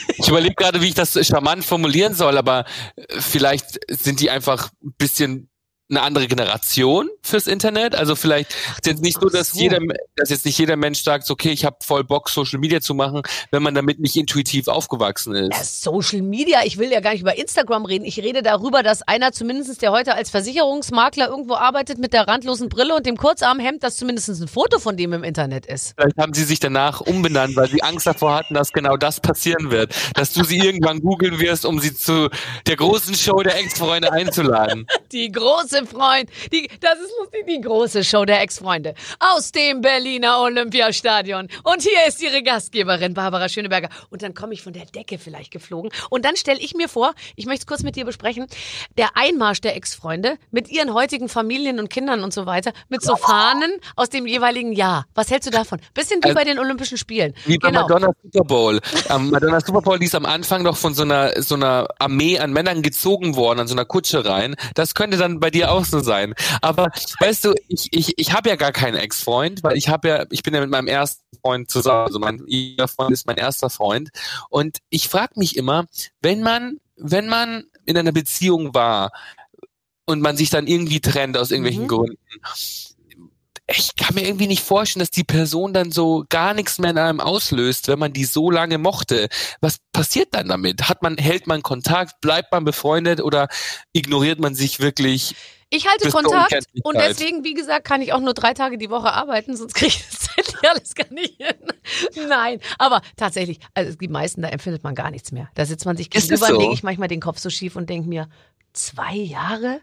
ich überlege gerade, wie ich das charmant formulieren soll, aber äh, vielleicht sind die einfach ein bisschen eine andere Generation fürs Internet. Also vielleicht ist jetzt nicht so, dass jeder, dass jetzt nicht jeder Mensch sagt, okay, ich habe voll Bock, Social Media zu machen, wenn man damit nicht intuitiv aufgewachsen Ja, ist. Social Media, ich will ja gar nicht über Instagram reden. Ich rede darüber, dass einer zumindest, der heute als Versicherungsmakler irgendwo arbeitet, mit der randlosen Brille und dem Kurzarmhemd, dass zumindest ein Foto von dem im Internet ist. Vielleicht haben sie sich danach umbenannt, weil sie Angst davor hatten, dass genau das passieren wird. Dass du sie irgendwann googeln wirst, um sie zu der großen Show der Ex-Freunde einzuladen. Die große Freund, die, das ist lustig, die große Show der Ex-Freunde aus dem Berliner Olympiastadion. Und hier ist ihre Gastgeberin, Barbara Schöneberger. Und dann komme ich von der Decke vielleicht geflogen. Und dann stelle ich mir vor, ich möchte es kurz mit dir besprechen, der Einmarsch der Ex-Freunde mit ihren heutigen Familien und Kindern und so weiter, mit so Fahnen aus dem jeweiligen Jahr. Was hältst du davon? Bisschen wie Also- bei den Olympischen Spielen. Wie bei genau. Madonna Super Bowl. Am Madonna Super Bowl, die ist am Anfang noch von so einer, so einer Armee an Männern gezogen worden, an so einer Kutsche rein. Das könnte dann bei dir auch so sein. Aber weißt du, ich, ich, ich habe ja gar keinen Ex-Freund, weil ich habe ja, ich bin ja mit meinem ersten Freund zusammen. Also mein ihr Freund ist mein erster Freund. Und ich frage mich immer, wenn man, wenn man in einer Beziehung war und man sich dann irgendwie trennt aus irgendwelchen Mhm. Gründen, ich kann mir irgendwie nicht vorstellen, dass die Person dann so gar nichts mehr in einem auslöst, wenn man die so lange mochte. Was passiert dann damit? Hat man, hält man Kontakt, bleibt man befreundet oder ignoriert man sich wirklich? Ich halte Kontakt und deswegen, wie gesagt, kann ich auch nur drei Tage die Woche arbeiten, sonst kriege ich das zeitlich alles gar nicht hin. Nein, aber tatsächlich, also die meisten, da empfindet man gar nichts mehr. Da sitzt man sich gegenüber, so? lege ich manchmal den Kopf so schief und denke mir, zwei Jahre?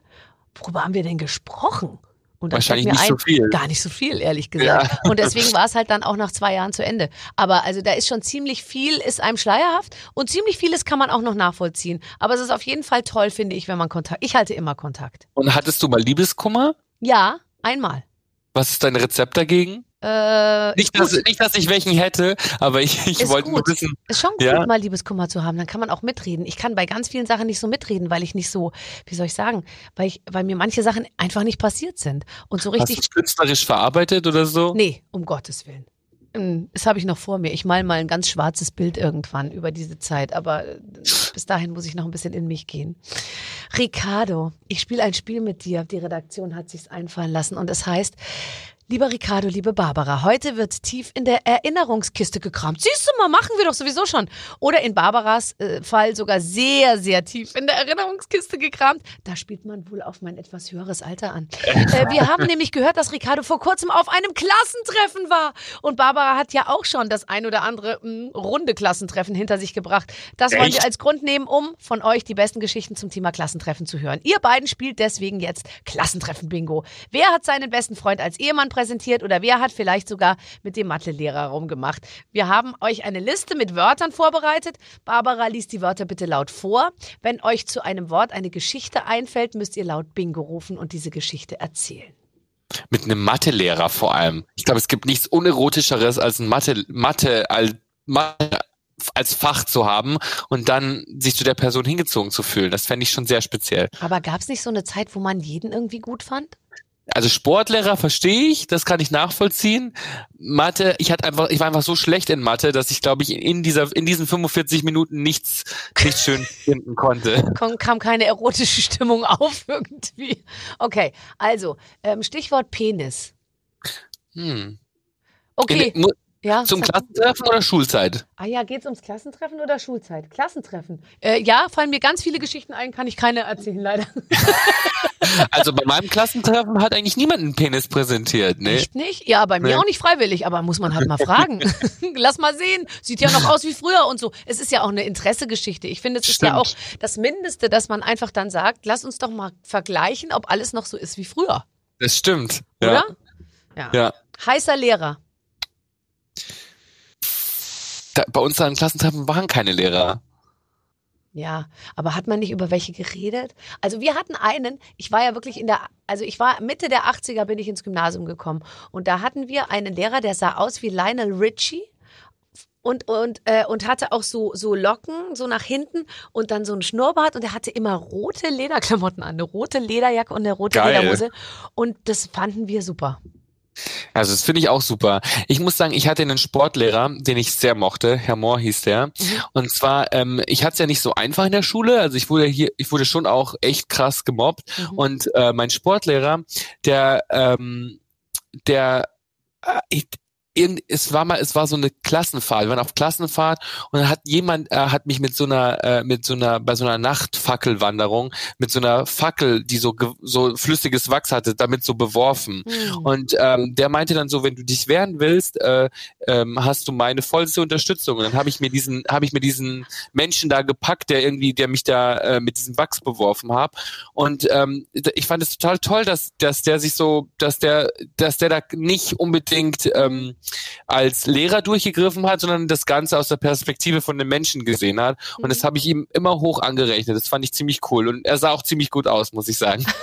Worüber haben wir denn gesprochen? Und Wahrscheinlich nicht ein, so viel. Gar nicht so viel, ehrlich gesagt. Und deswegen war es halt dann auch nach zwei Jahren zu Ende. Aber also da ist schon ziemlich viel, ist einem schleierhaft und ziemlich vieles kann man auch noch nachvollziehen. Aber es ist auf jeden Fall toll, finde ich, wenn man Kontakt. Ich halte immer Kontakt. Und hattest du mal Liebeskummer? Ja, einmal. Was ist dein Rezept dagegen? Äh, Nicht, dass, nicht, dass ich welchen hätte, aber ich, ich wollte nur wissen. Ist schon gut, Ja. mal Liebeskummer zu haben. Dann kann man auch mitreden. Ich kann bei ganz vielen Sachen nicht so mitreden, weil ich nicht so, wie soll ich sagen, weil ich, weil mir manche Sachen einfach nicht passiert sind. Und so Hast du richtig. es künstlerisch verarbeitet oder so? Nee, um Gottes Willen. Mm, Das habe ich noch vor mir. Ich mal mal ein ganz schwarzes Bild irgendwann über diese Zeit, aber äh, bis dahin muss ich noch ein bisschen in mich gehen. Ricardo, ich spiele ein Spiel mit dir. Die Redaktion hat sich's einfallen lassen und es heißt Lieber Ricardo, liebe Barbara, heute wird tief in der Erinnerungskiste gekramt. Siehst du mal, machen wir doch sowieso schon. Oder in Barbaras äh, Fall sogar sehr, sehr tief in der Erinnerungskiste gekramt. Da spielt man wohl auf mein etwas höheres Alter an. Äh, wir haben nämlich gehört, dass Ricardo vor kurzem auf einem Klassentreffen war. Und Barbara hat ja auch schon das ein oder andere mh, runde Klassentreffen hinter sich gebracht. Das wollen wir Echt? als Grund nehmen, um von euch die besten Geschichten zum Thema Klassentreffen zu hören. Ihr beiden spielt deswegen jetzt Klassentreffen-Bingo. Wer hat seinen besten Freund als Ehemann präsentiert oder wer hat vielleicht sogar mit dem Mathelehrer rumgemacht? Wir haben euch eine Liste mit Wörtern vorbereitet. Barbara liest die Wörter bitte laut vor. Wenn euch zu einem Wort eine Geschichte einfällt, müsst ihr laut Bingo rufen und diese Geschichte erzählen. Mit einem Mathelehrer vor allem. Ich glaube, es gibt nichts unerotischeres als ein Mathe, Mathe, als, Mathe als Fach zu haben und dann sich zu der Person hingezogen zu fühlen. Das fände ich schon sehr speziell. Aber gab es nicht so eine Zeit, wo man jeden irgendwie gut fand? Also Sportlehrer verstehe ich, das kann ich nachvollziehen. Mathe, ich hatte einfach, ich war einfach so schlecht in Mathe, dass ich glaube ich in dieser, in diesen 45 Minuten nichts, nichts schön finden konnte. Kom kam keine erotische Stimmung auf irgendwie. Okay, also ähm, Stichwort Penis. Hm. Okay, In, ja. zum Klassentreffen oder Schulzeit? Ah ja, geht's ums Klassentreffen oder Schulzeit? Klassentreffen. Äh, ja, fallen mir ganz viele Geschichten ein, kann ich keine erzählen, leider. Also bei meinem Klassentreffen hat eigentlich niemand einen Penis präsentiert, ne? Echt nicht? Ja, bei mir Nee. auch nicht freiwillig, aber muss man halt mal fragen. Lass mal sehen. Sieht ja noch aus wie früher und so. Es ist ja auch eine Interessegeschichte. Ich finde, es ist ja Stimmt. auch das Mindeste, dass man einfach dann sagt, lass uns doch mal vergleichen, ob alles noch so ist wie früher. Das stimmt. Oder? Ja. ja. Heißer Lehrer. Da, bei uns an Klassentreffen waren keine Lehrer. Ja, aber hat man nicht über welche geredet? Also wir hatten einen, ich war ja wirklich in der, also ich war Mitte der 80er bin ich ins Gymnasium gekommen und da hatten wir einen Lehrer, der sah aus wie Lionel Richie und und äh, und hatte auch so so Locken so nach hinten und dann so ein Schnurrbart und er hatte immer rote Lederklamotten an, eine rote Lederjacke und eine rote Geil. Lederhose und das fanden wir super. Also das finde ich auch super. Ich muss sagen, ich hatte einen Sportlehrer, den ich sehr mochte. Herr Mohr hieß der. Und zwar, ähm, ich hatte es ja nicht so einfach in der Schule. Also ich wurde hier, ich wurde schon auch echt krass gemobbt. Mhm. Und äh, mein Sportlehrer, der, ähm, der, äh, ich, irgend, es war mal, es war so eine Klassenfahrt. Wir waren auf Klassenfahrt und dann hat jemand, äh, hat mich mit so einer, äh, mit so einer, bei so einer Nachtfackelwanderung mit so einer Fackel, die so so flüssiges Wachs hatte, damit so beworfen. Hm. Und ähm, der meinte dann so, wenn du dich wehren willst, äh, ähm, hast du meine vollste Unterstützung. Und dann habe ich mir diesen, habe ich mir diesen Menschen da gepackt, der irgendwie, der mich da äh, mit diesem Wachs beworfen hat. Und ähm, ich fand es total toll, dass, dass der sich so, dass der, dass der da nicht unbedingt ähm, als Lehrer durchgegriffen hat, sondern das Ganze aus der Perspektive von den Menschen gesehen hat. Und das habe ich ihm immer hoch angerechnet. Das fand ich ziemlich cool. Und er sah auch ziemlich gut aus, muss ich sagen.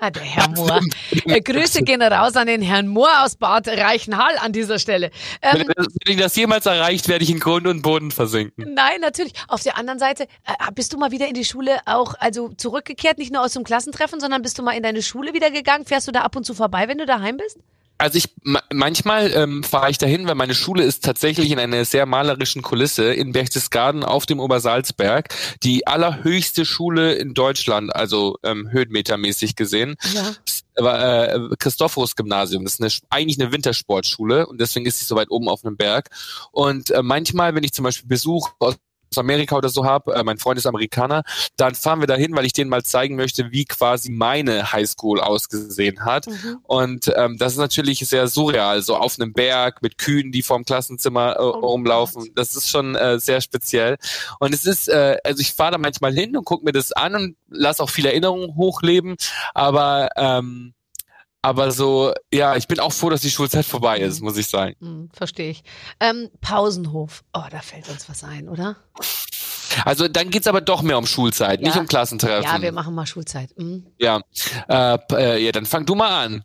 Ah, der Herr Mohr. Äh, Grüße gehen raus an den Herrn Mohr aus Bad Reichenhall an dieser Stelle. Ähm, Wenn, wenn ich das jemals erreicht, werde ich in Grund und Boden versinken. Nein, natürlich. Auf der anderen Seite, äh, bist du mal wieder in die Schule auch, also zurückgekehrt, nicht nur aus dem Klassentreffen, sondern bist du mal in deine Schule wieder gegangen? Fährst du da ab und zu vorbei, wenn du daheim bist? Also ich ma- manchmal ähm, fahre ich dahin, weil meine Schule ist tatsächlich in einer sehr malerischen Kulisse in Berchtesgaden auf dem Obersalzberg, die allerhöchste Schule in Deutschland, also ähm, höhenmetermäßig gesehen. Ja. Äh, Christophorus Gymnasium, das ist eine, eigentlich eine Wintersportschule und deswegen ist sie so weit oben auf einem Berg. Und äh, manchmal, wenn ich zum Beispiel Besuch aus Amerika oder so habe, äh, mein Freund ist Amerikaner, dann fahren wir dahin, weil ich denen mal zeigen möchte, wie quasi meine Highschool ausgesehen hat. Mhm. Und ähm, das ist natürlich sehr surreal, so auf einem Berg mit Kühen, die vorm Klassenzimmer äh, oh, rumlaufen. Das ist schon äh, sehr speziell. Und es ist, äh, also ich fahre da manchmal hin und gucke mir das an und lasse auch viele Erinnerungen hochleben, aber ähm, aber so, ja, ich bin auch froh, dass die Schulzeit vorbei ist, mhm. muss ich sagen. Mhm, Verstehe ich. Ähm, Pausenhof. Oh, da fällt uns was ein, oder? Also dann geht's aber doch mehr um Schulzeit, ja. nicht um Klassentreffen. Ja, wir machen mal Schulzeit. Mhm. Ja. Äh, äh, ja, dann fang du mal an.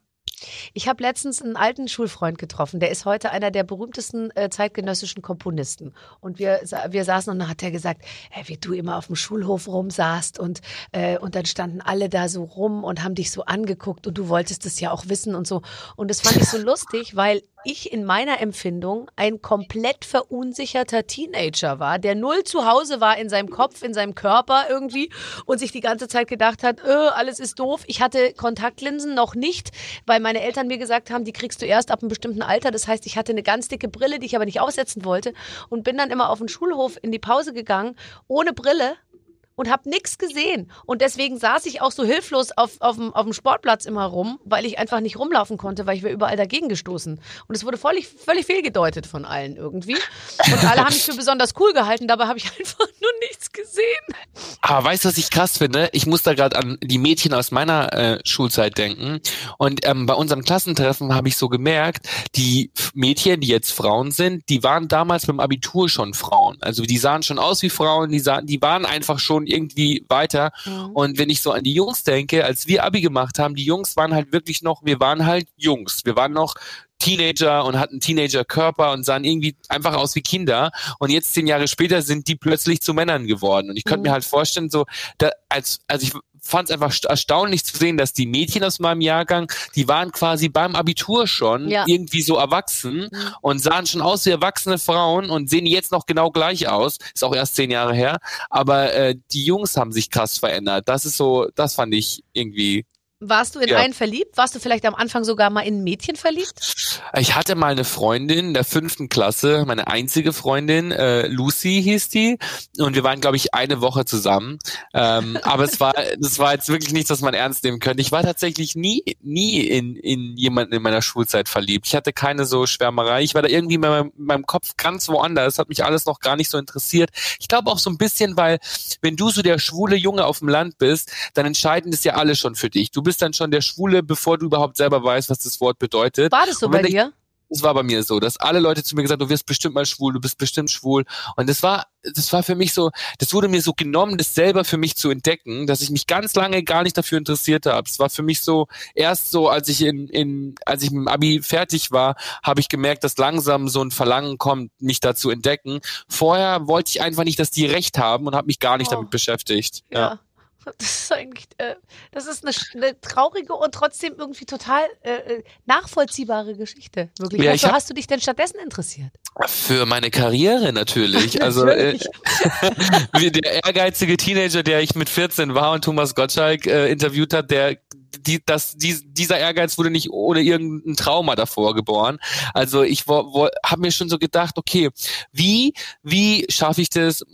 Ich habe letztens einen alten Schulfreund getroffen, der ist heute einer der berühmtesten äh, zeitgenössischen Komponisten. Und wir, wir saßen und dann hat er gesagt, hey, wie du immer auf dem Schulhof rumsaßt und, äh, und dann standen alle da so rum und haben dich so angeguckt und du wolltest es ja auch wissen und so. Und das fand ich so lustig, weil ich in meiner Empfindung ein komplett verunsicherter Teenager war, der null zu Hause war in seinem Kopf, in seinem Körper irgendwie und sich die ganze Zeit gedacht hat, öh, alles ist doof. Ich hatte Kontaktlinsen noch nicht, weil meine Eltern mir gesagt haben, die kriegst du erst ab einem bestimmten Alter. Das heißt, ich hatte eine ganz dicke Brille, die ich aber nicht aufsetzen wollte und bin dann immer auf den Schulhof in die Pause gegangen, ohne Brille und habe nichts gesehen. Und deswegen saß ich auch so hilflos auf, dem, dem Sportplatz immer rum, weil ich einfach nicht rumlaufen konnte, weil ich wäre überall dagegen gestoßen. Und es wurde völlig, völlig fehlgedeutet von allen irgendwie. Und alle haben mich für besonders cool gehalten, dabei habe ich einfach nur nichts gesehen. Aber weißt du, was ich krass finde? Ich muss da gerade an die Mädchen aus meiner äh, Schulzeit denken. Und ähm, bei unserem Klassentreffen habe ich so gemerkt, die Mädchen, die jetzt Frauen sind, die waren damals beim Abitur schon Frauen. Also die sahen schon aus wie Frauen, die, sahen, die waren einfach schon irgendwie weiter. Mhm. Und wenn ich so an die Jungs denke, als wir Abi gemacht haben, die Jungs waren halt wirklich noch, wir waren halt Jungs. Wir waren noch Teenager und hatten Teenager-Körper und sahen irgendwie einfach aus wie Kinder. Und jetzt zehn Jahre später sind die plötzlich zu Männern geworden. Und ich könnte mhm. mir halt vorstellen, so, da, als, als ich fand es einfach erstaunlich zu sehen, dass die Mädchen aus meinem Jahrgang, die waren quasi beim Abitur schon ja. irgendwie so erwachsen mhm. und sahen schon aus wie erwachsene Frauen und sehen jetzt noch genau gleich aus. Ist auch erst zehn Jahre her. Aber äh, die Jungs haben sich krass verändert. Das ist so, das fand ich irgendwie warst du in ja. einen verliebt? Warst du vielleicht am Anfang sogar mal in ein Mädchen verliebt? Ich hatte mal eine Freundin in der fünften Klasse, meine einzige Freundin, äh, Lucy hieß die, und wir waren, glaube ich, eine Woche zusammen. Ähm, aber es war, das war jetzt wirklich nichts, was man ernst nehmen könnte. Ich war tatsächlich nie, nie in, in jemanden in meiner Schulzeit verliebt. Ich hatte keine so Schwärmerei. Ich war da irgendwie in meinem, in meinem Kopf ganz woanders. Hat mich alles noch gar nicht so interessiert. Ich glaube auch so ein bisschen, weil wenn du so der schwule Junge auf dem Land bist, dann entscheiden das ja alle schon für dich. Du bist bist dann schon der Schwule, bevor du überhaupt selber weißt, was das Wort bedeutet. War das so bei dir? Es war bei mir so, dass alle Leute zu mir gesagt, du wirst bestimmt mal schwul, du bist bestimmt schwul. Und das war, das war für mich so, das wurde mir so genommen, das selber für mich zu entdecken, dass ich mich ganz lange gar nicht dafür interessiert habe. Es war für mich so, erst so, als ich in, in als ich mit dem Abi fertig war, habe ich gemerkt, dass langsam so ein Verlangen kommt, mich da zu entdecken. Vorher wollte ich einfach nicht, dass die recht haben und habe mich gar nicht oh. damit beschäftigt. ja. ja. Das ist eigentlich, äh, das ist eine, eine, traurige und trotzdem irgendwie total äh, äh nachvollziehbare Geschichte. Wirklich. Ja, Wofür hast du dich denn stattdessen interessiert? Für meine Karriere natürlich. also äh, der ehrgeizige Teenager, der ich mit 14 war und Thomas Gottschalk äh, interviewt hat, der die, das, die, dieser Ehrgeiz wurde nicht ohne irgendein Trauma davor geboren. Also ich habe mir schon so gedacht, okay, wie, wie schaffe ich das,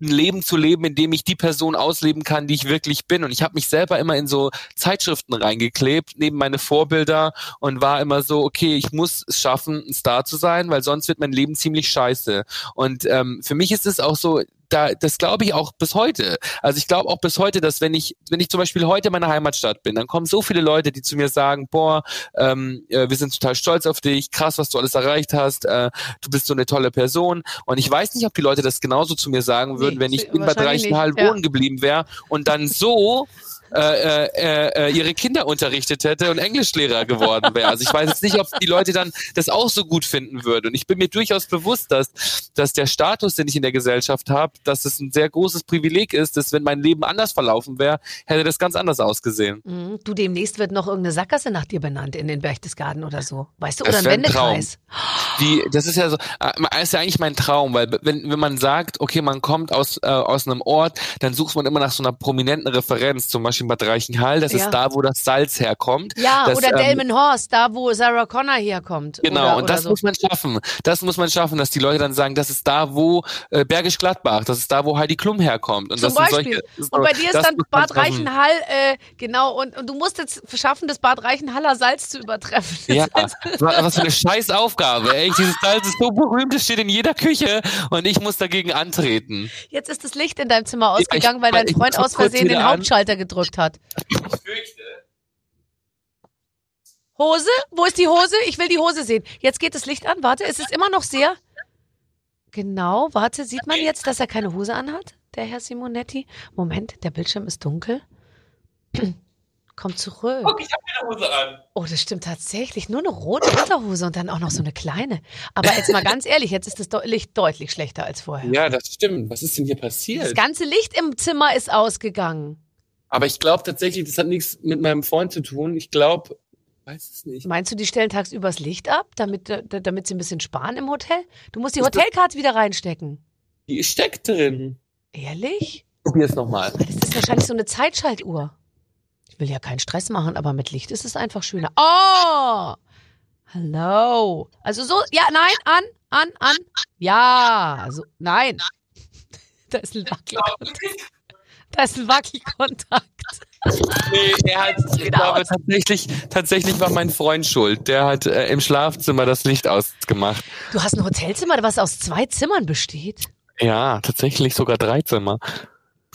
ein Leben zu leben, in dem ich die Person ausleben kann, die ich wirklich bin. Und ich habe mich selber immer in so Zeitschriften reingeklebt, neben meine Vorbilder und war immer so, okay, ich muss es schaffen, ein Star zu sein, weil sonst wird mein Leben ziemlich scheiße. Und ähm, für mich ist es auch so, da, das glaube ich auch bis heute. Also ich glaube auch bis heute, dass wenn ich, wenn ich zum Beispiel heute in meiner Heimatstadt bin, dann kommen so viele Leute, die zu mir sagen, boah, ähm, äh, wir sind total stolz auf dich, krass, was du alles erreicht hast, äh, du bist so eine tolle Person. Und ich weiß nicht, ob die Leute das genauso zu mir sagen würden, nee, wenn ich in Bad Reichenhall ja. wohnen geblieben wäre und dann so äh, äh, äh, ihre Kinder unterrichtet hätte und Englischlehrer geworden wäre. Also ich weiß jetzt nicht, ob die Leute dann das auch so gut finden würden. Und ich bin mir durchaus bewusst, dass, dass der Status, den ich in der Gesellschaft habe, dass es ein sehr großes Privileg ist, dass wenn mein Leben anders verlaufen wäre, hätte das ganz anders ausgesehen. Mhm. Du, demnächst wird noch irgendeine Sackgasse nach dir benannt in den Berchtesgaden oder so. Weißt du, oder das ein Wendekreis. Wie, das ist ja so, äh, ist ja eigentlich mein Traum, weil wenn, wenn man sagt, okay, man kommt aus, äh, aus einem Ort, dann sucht man immer nach so einer prominenten Referenz, zum Beispiel Beispiel Bad Reichenhall, das Ja. ist da, wo das Salz herkommt. Ja, das, oder ähm, Delmenhorst, da wo Sarah Connor herkommt. Genau, oder, und oder das so. muss man schaffen. Das muss man schaffen, dass die Leute dann sagen, das ist da, wo äh, Bergisch Gladbach, das ist da, wo Heidi Klum herkommt. Und Zum das Beispiel. solche, Und bei dir ist dann Bad. Reichenhall, äh, genau, und, und du musst jetzt schaffen, das Bad Reichenhaller Salz zu übertreffen. Ja, was für eine scheiß Aufgabe. Ey, dieses Salz ist so berühmt, es steht in jeder Küche und ich muss dagegen antreten. Jetzt ist das Licht in deinem Zimmer ausgegangen, ich- weil dein Freund aus Versehen den an. Hauptschalter gedrückt hat. Ich fürchte. Hose? Wo ist die Hose? Ich will die Hose sehen. Jetzt geht das Licht an. Warte, es ist immer noch sehr. Genau, warte, sieht man jetzt, dass er keine Hose anhat, der Herr Simonetti? Moment, der Bildschirm ist dunkel. Komm zurück. Guck, ich habe eine Hose an. Oh, das stimmt tatsächlich. Nur eine rote Unterhose und dann auch noch so eine kleine. Aber jetzt mal ganz ehrlich, jetzt ist das Licht deutlich schlechter als vorher. Ja, das stimmt. Was ist denn hier Das passiert? ganze Licht im Zimmer ist ausgegangen. Aber ich glaube tatsächlich, das hat nichts mit meinem Freund zu tun. Ich glaube, weiß es nicht. Meinst du, die stellen tagsüber das Licht ab, damit, äh, damit sie ein bisschen sparen im Hotel? Du musst die Hotelkarte wieder reinstecken. Die steckt drin. Ehrlich? Probier's nochmal. Das ist wahrscheinlich so eine Zeitschaltuhr. Ich will ja keinen Stress machen, aber mit Licht ist es einfach schöner. Oh! Hallo. Also so, ja, nein, an, an, an. Ja, also, nein. Da ist ein Wackelkontakt. Da ist ein Wackelkontakt. Nee, er hat, ich wieder glaube, aus. tatsächlich, tatsächlich war mein Freund schuld. Der hat äh, im Schlafzimmer das Licht ausgemacht. Du hast ein Hotelzimmer, was aus zwei Zimmern besteht. Ja, tatsächlich sogar drei Zimmer.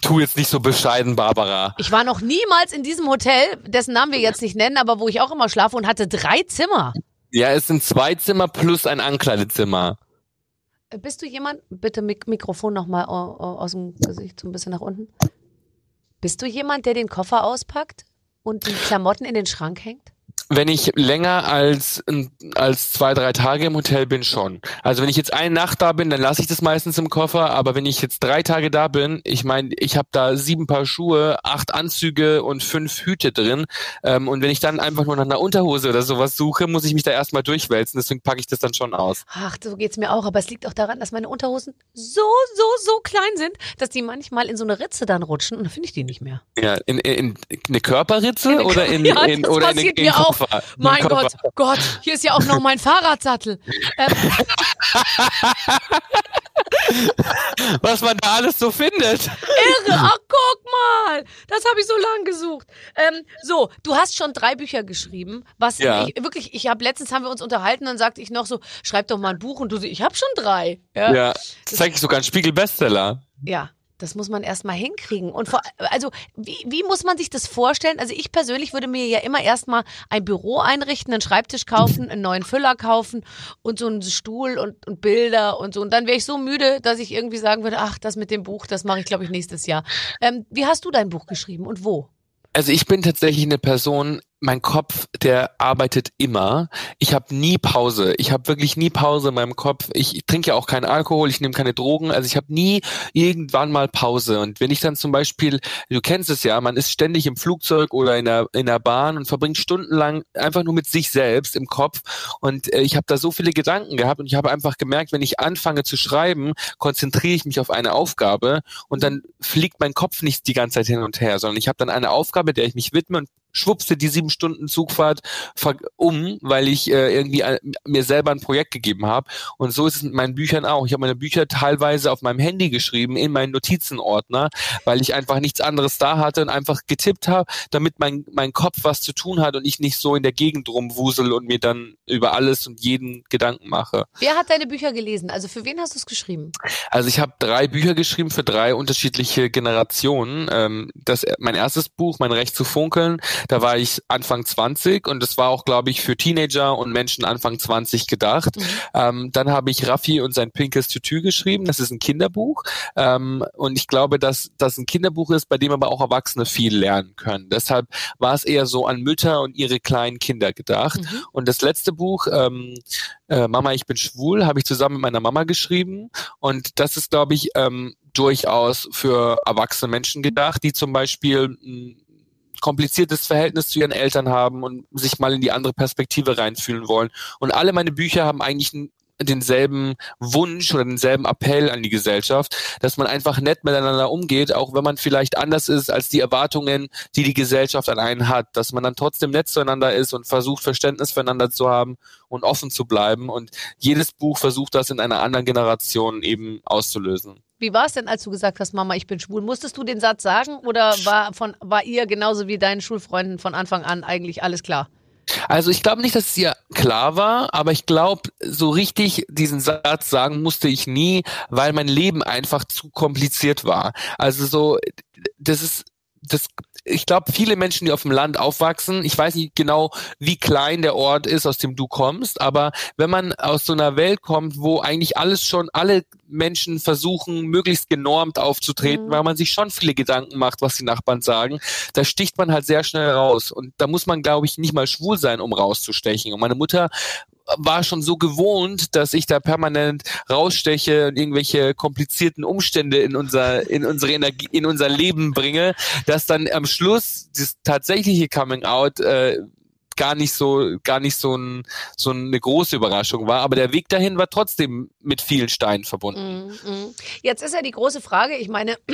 Tu jetzt nicht so bescheiden, Barbara. Ich war noch niemals in diesem Hotel, dessen Namen wir jetzt nicht nennen, aber wo ich auch immer schlafe und hatte drei Zimmer. Ja, es sind zwei Zimmer plus ein Ankleidezimmer. Äh, Bist du jemand? Bitte Mik Mikrofon nochmal aus dem Gesicht so ein bisschen nach unten. Bist du jemand, der den Koffer auspackt und die Klamotten in den Schrank hängt? Wenn ich länger als, als zwei, drei Tage im Hotel bin, schon. Also wenn ich jetzt eine Nacht da bin, dann lasse ich das meistens im Koffer. Aber wenn ich jetzt drei Tage da bin, ich meine, ich habe da sieben Paar Schuhe, acht Anzüge und fünf Hüte drin. Ähm, und wenn ich dann einfach nur nach einer Unterhose oder sowas suche, muss ich mich da erstmal durchwälzen. Deswegen packe ich das dann schon aus. Ach, so geht's mir auch. Aber es liegt auch daran, dass meine Unterhosen so, so, so klein sind, dass die manchmal in so eine Ritze dann rutschen und dann finde ich die nicht mehr. Ja, in, in, in eine Körperritze In eine oder Kör- in, Ja, in das oder in, in, mir in auch. Koffer? In Mein Koffer. Gott, Gott, hier ist ja auch noch mein Fahrradsattel. Ähm, Was man da alles so findet. irre. Ach, guck mal. Das habe ich so lange gesucht. Ähm, so, du hast schon drei Bücher geschrieben. Was Ja. ich, wirklich, ich habe letztens haben wir uns unterhalten, dann sagte ich noch so, schreib doch mal ein Buch und du ich habe schon drei. Ja. Ja, zeige ich sogar einen Spiegel-Bestseller. Ja, das muss man erstmal hinkriegen. Und vor, also, wie, wie muss man sich das vorstellen? Also, ich persönlich würde mir ja immer erstmal ein Büro einrichten, einen Schreibtisch kaufen, einen neuen Füller kaufen und so einen Stuhl und, und Bilder und so. Und dann wäre ich so müde, dass ich irgendwie sagen würde, ach, das mit dem Buch, das mache ich, glaube ich, nächstes Jahr. Ähm, wie hast du dein Buch geschrieben und wo? Also ich bin tatsächlich eine Person, mein Kopf, der arbeitet immer. Ich habe nie Pause. Ich habe wirklich nie Pause in meinem Kopf. Ich, trinke ja auch keinen Alkohol, ich nehme keine Drogen. Also ich habe nie irgendwann mal Pause. Und wenn ich dann zum Beispiel, du kennst es ja, man ist ständig im Flugzeug oder in der, in der Bahn und verbringt stundenlang einfach nur mit sich selbst im Kopf. Und äh, ich habe da so viele Gedanken gehabt und ich habe einfach gemerkt, wenn ich anfange zu schreiben, konzentriere ich mich auf eine Aufgabe und dann fliegt mein Kopf nicht die ganze Zeit hin und her, sondern ich habe dann eine Aufgabe, der ich mich widme und schwuppste die sieben Stunden Zugfahrt um, weil ich äh, irgendwie ein, mir selber ein Projekt gegeben habe. Und so ist es mit meinen Büchern auch. Ich habe meine Bücher teilweise auf meinem Handy geschrieben, in meinen Notizenordner, weil ich einfach nichts anderes da hatte und einfach getippt habe, damit mein, mein Kopf was zu tun hat und ich nicht so in der Gegend rumwusel und mir dann über alles und jeden Gedanken mache. Wer hat deine Bücher gelesen? Also, für wen hast du es geschrieben? Also ich habe drei Bücher geschrieben für drei unterschiedliche Generationen. Ähm, das mein erstes Buch, mein Recht zu funkeln, da war ich Anfang 20 und das war auch, glaube ich, für Teenager und Menschen Anfang 20 gedacht. Mhm. Ähm, dann habe ich Raffi und sein pinkes Tütü geschrieben. Das ist ein Kinderbuch ähm, und ich glaube, dass das ein Kinderbuch ist, bei dem aber auch Erwachsene viel lernen können. Deshalb war es eher so an Mütter und ihre kleinen Kinder gedacht. Mhm. Und das letzte Buch, ähm, äh, Mama, ich bin schwul, habe ich zusammen mit meiner Mama geschrieben. Und das ist, glaube ich, ähm, durchaus für erwachsene Menschen gedacht, die zum Beispiel ein kompliziertes Verhältnis zu ihren Eltern haben und sich mal in die andere Perspektive reinfühlen wollen. Und alle meine Bücher haben eigentlich denselben Wunsch oder denselben Appell an die Gesellschaft, dass man einfach nett miteinander umgeht, auch wenn man vielleicht anders ist als die Erwartungen, die die Gesellschaft an einen hat, dass man dann trotzdem nett zueinander ist und versucht Verständnis füreinander zu haben und offen zu bleiben und jedes Buch versucht das in einer anderen Generation eben auszulösen. Wie war es denn, als du gesagt hast, Mama, ich bin schwul? Musstest du den Satz sagen oder war, von, war ihr genauso wie deinen Schulfreunden von Anfang an eigentlich alles klar? Also ich glaube nicht, dass es ihr klar war, aber ich glaube, so richtig diesen Satz sagen musste ich nie, weil mein Leben einfach zu kompliziert war. Also so, das ist, das ich glaube, viele Menschen, die auf dem Land aufwachsen, ich weiß nicht genau, wie klein der Ort ist, aus dem du kommst, aber wenn man aus so einer Welt kommt, wo eigentlich alles schon, alle Menschen versuchen, möglichst genormt aufzutreten, mhm. weil man sich schon viele Gedanken macht, was die Nachbarn sagen, da sticht man halt sehr schnell raus. Und da muss man, glaube ich, nicht mal schwul sein, um rauszustechen. Und meine Mutter war schon so gewohnt, dass ich da permanent raussteche und irgendwelche komplizierten Umstände in unser in unsere Energie in unser Leben bringe, dass dann am Schluss das tatsächliche Coming Out äh, gar nicht so gar nicht so, ein, so eine große Überraschung war, aber der Weg dahin war trotzdem mit vielen Steinen verbunden. Mm, mm. Jetzt ist ja die große Frage, ich meine,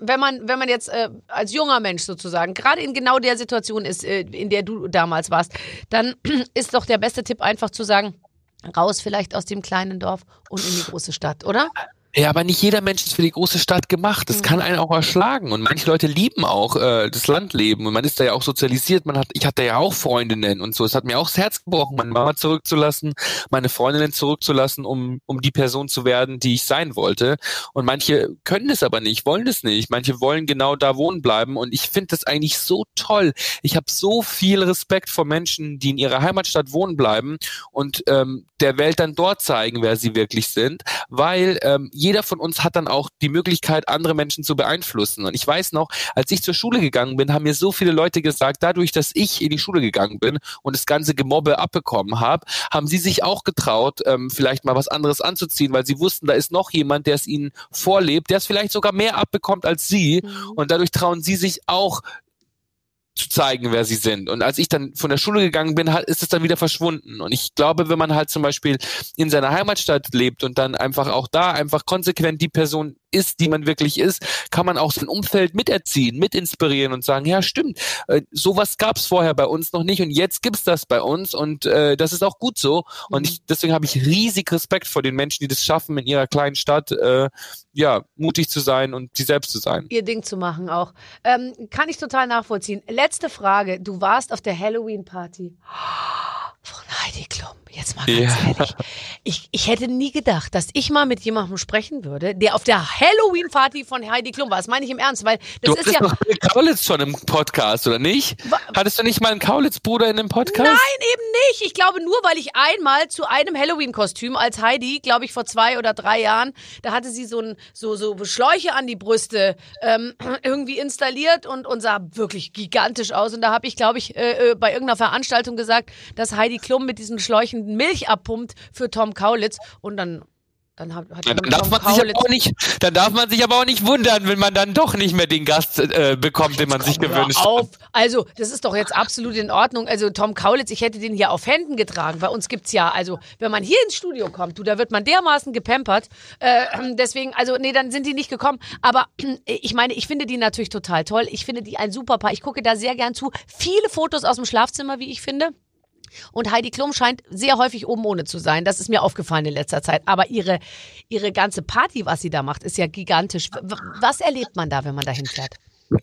wenn man wenn man jetzt äh, als junger Mensch sozusagen gerade in genau der Situation ist, äh, in der du damals warst, dann ist doch der beste Tipp einfach zu sagen, raus vielleicht aus dem kleinen Dorf und in die große Stadt, oder? Ja, aber nicht jeder Mensch ist für die große Stadt gemacht. Das mhm. kann einen auch erschlagen. Und manche Leute lieben auch äh, das Landleben. Und man ist da ja auch sozialisiert. Man hat, ich hatte ja auch Freundinnen und so. Es hat mir auch das Herz gebrochen, meine Mama zurückzulassen, meine Freundinnen zurückzulassen, um, um die Person zu werden, die ich sein wollte. Und manche können es aber nicht, wollen es nicht. Manche wollen genau da wohnen bleiben. Und ich finde das eigentlich so toll. Ich habe so viel Respekt vor Menschen, die in ihrer Heimatstadt wohnen bleiben und ähm, der Welt dann dort zeigen, wer sie wirklich sind, weil ähm, jeder von uns hat dann auch die Möglichkeit, andere Menschen zu beeinflussen. Und ich weiß noch, als ich zur Schule gegangen bin, haben mir so viele Leute gesagt, dadurch, dass ich in die Schule gegangen bin und das ganze Gemobbe abbekommen habe, haben sie sich auch getraut, ähm, vielleicht mal was anderes anzuziehen, weil sie wussten, da ist noch jemand, der es ihnen vorlebt, der es vielleicht sogar mehr abbekommt als sie. Mhm. Und dadurch trauen sie sich auch zu zeigen, wer sie sind. Und als ich dann von der Schule gegangen bin, ist es dann wieder verschwunden. Und ich glaube, wenn man halt zum Beispiel in seiner Heimatstadt lebt und dann einfach auch da einfach konsequent die Person ist, die man wirklich ist, kann man auch sein Umfeld miterziehen, mitinspirieren und sagen, ja stimmt, äh, sowas gab es vorher bei uns noch nicht und jetzt gibt's das bei uns und äh, das ist auch gut so. Und ich, deswegen habe ich riesig Respekt vor den Menschen, die das schaffen, in ihrer kleinen Stadt äh, ja mutig zu sein und sie selbst zu sein. Ihr Ding zu machen auch. Ähm, kann ich total nachvollziehen. Letzte Frage. Du warst auf der Halloween-Party von Heidi Klum. Jetzt mal ganz ja. ehrlich. Ich, ich hätte nie gedacht, dass ich mal mit jemandem sprechen würde, der auf der Halloween-Party von Heidi Klum war. Das meine ich im Ernst, weil das du ist ja. Doch Kaulitz schon im Podcast, oder nicht? Hattest du nicht mal einen Kaulitz-Bruder in dem Podcast? Nein, eben nicht. Ich glaube nur, weil ich einmal zu einem Halloween-Kostüm als Heidi, glaube ich, vor zwei oder drei Jahren, da hatte sie so ein, so, so Schläuche an die Brüste ähm, irgendwie installiert und, und sah wirklich gigantisch aus. Und da habe ich, glaube ich, äh, äh, bei irgendeiner Veranstaltung gesagt, dass Heidi Klum mit diesen Schläuchen Milch abpumpt für Tom Kaulitz und dann dann, hat, hat dann, darf man sich aber auch nicht, dann darf man sich aber auch nicht wundern, wenn man dann doch nicht mehr den Gast äh, bekommt, den man sich gewünscht auf. hat. Also, das ist doch jetzt absolut in Ordnung. Also, Tom Kaulitz, ich hätte den hier auf Händen getragen. Bei uns gibt es ja, also, wenn man hier ins Studio kommt, du, da wird man dermaßen gepampert. Äh, deswegen, also, nee, dann sind die nicht gekommen. Aber ich meine, ich finde die natürlich total toll. Ich finde die ein super Paar. Ich gucke da sehr gern zu. Viele Fotos aus dem Schlafzimmer, wie ich finde. Und Heidi Klum scheint sehr häufig oben ohne zu sein. Das ist mir aufgefallen in letzter Zeit. Aber ihre, ihre ganze Party, was sie da macht, ist ja gigantisch. Was erlebt man da, wenn man da hinfährt?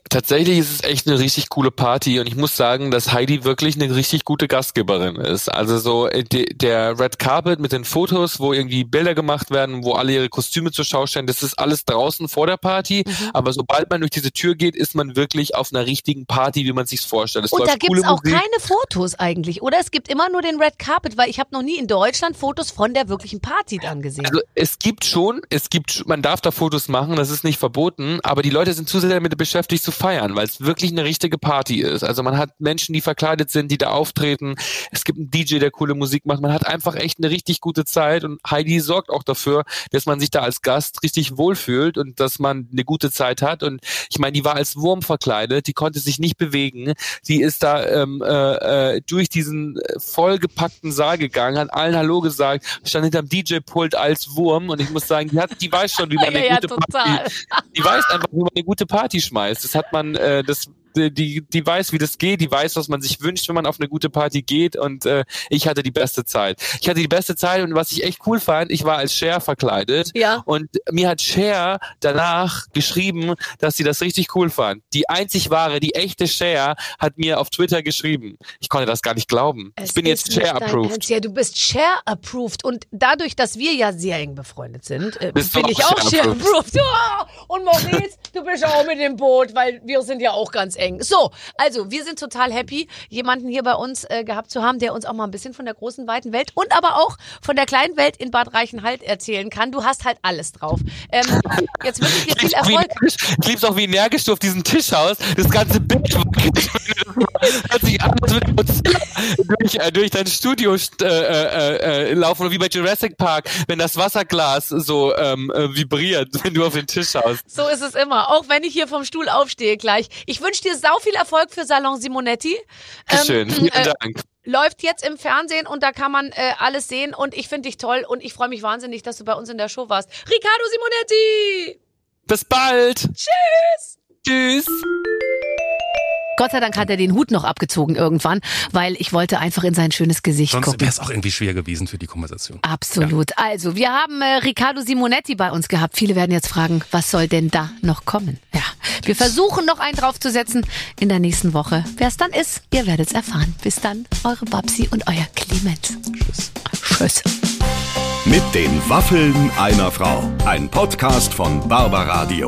Tatsächlich ist es echt eine richtig coole Party und ich muss sagen, dass Heidi wirklich eine richtig gute Gastgeberin ist. Also so äh, der Red Carpet mit den Fotos, wo irgendwie Bilder gemacht werden, wo alle ihre Kostüme zur Schau stellen, das ist alles draußen vor der Party. Mhm. Aber sobald man durch diese Tür geht, ist man wirklich auf einer richtigen Party, wie man sich's vorstellt. Es und da gibt's auch Musik. keine Fotos eigentlich, oder? Es gibt immer nur den Red Carpet, weil ich habe noch nie in Deutschland Fotos von der wirklichen Party dann gesehen. Also es gibt schon, es gibt, man darf da Fotos machen, das ist nicht verboten, aber die Leute sind zu sehr damit beschäftigt, sich zu feiern, weil es wirklich eine richtige Party ist. Also man hat Menschen, die verkleidet sind, die da auftreten. Es gibt einen DJ, der coole Musik macht. Man hat einfach echt eine richtig gute Zeit und Heidi sorgt auch dafür, dass man sich da als Gast richtig wohlfühlt und dass man eine gute Zeit hat. Und ich meine, die war als Wurm verkleidet, die konnte sich nicht bewegen. Die ist da ähm, äh, äh durch diesen vollgepackten Saal gegangen, hat allen Hallo gesagt, stand hinterm DJ-Pult als Wurm und ich muss sagen, die, hat, die weiß schon, wie man eine ja, gute ja, Party, die weiß einfach, wie man eine gute Party schmeißt. Das hat man, äh, das die, die weiß, wie das geht, die weiß, was man sich wünscht, wenn man auf eine gute Party geht und äh, ich hatte die beste Zeit. Ich hatte die beste Zeit und was ich echt cool fand, ich war als Cher verkleidet ja. und mir hat Cher danach geschrieben, dass sie das richtig cool fand. Die einzig wahre, die echte Cher hat mir auf Twitter geschrieben. Ich konnte das gar nicht glauben. Es ich bin jetzt Cher-approved. Ja, du bist Cher-approved und dadurch, dass wir ja sehr eng befreundet sind, äh, bin ich auch Cher-approved. Ja. Und Maurice, du bist auch mit dem Boot, weil wir sind ja auch ganz eng eng. So, also wir sind total happy, jemanden hier bei uns äh, gehabt zu haben, der uns auch mal ein bisschen von der großen, weiten Welt und aber auch von der kleinen Welt in Bad Reichenhall erzählen kann. Du hast halt alles drauf. Ähm, jetzt wünsche ich dir viel Erfolg. Ich lieb's auch, wie energisch du auf diesen Tisch haust. Das ganze Bild hört sich an, als würde durch, äh, durch dein Studio äh, äh, äh, laufen. Oder wie bei Jurassic Park, wenn das Wasserglas so ähm, äh, vibriert, wenn du auf den Tisch haust. So ist es immer. Auch wenn ich hier vom Stuhl aufstehe gleich. Ich wünsche dir sau viel Erfolg für Salon Simonetti. Ähm, Schön, vielen äh, Dank. Läuft jetzt im Fernsehen und da kann man äh, alles sehen und ich finde dich toll und ich freue mich wahnsinnig, dass du bei uns in der Show warst. Riccardo Simonetti! Bis bald! Tschüss! Tschüss! Gott sei Dank hat er den Hut noch abgezogen irgendwann, weil ich wollte einfach in sein schönes Gesicht Sonst gucken. wäre es auch irgendwie schwer gewesen für die Konversation. Absolut. Ja. Also, wir haben äh, Riccardo Simonetti bei uns gehabt. Viele werden jetzt fragen, was soll denn da noch kommen? Ja, wir versuchen noch einen draufzusetzen in der nächsten Woche. Wer es dann ist, ihr werdet es erfahren. Bis dann, eure Babsi und euer Clemens. Tschüss. Tschüss. Mit den Waffeln einer Frau. Ein Podcast von Barbaradio.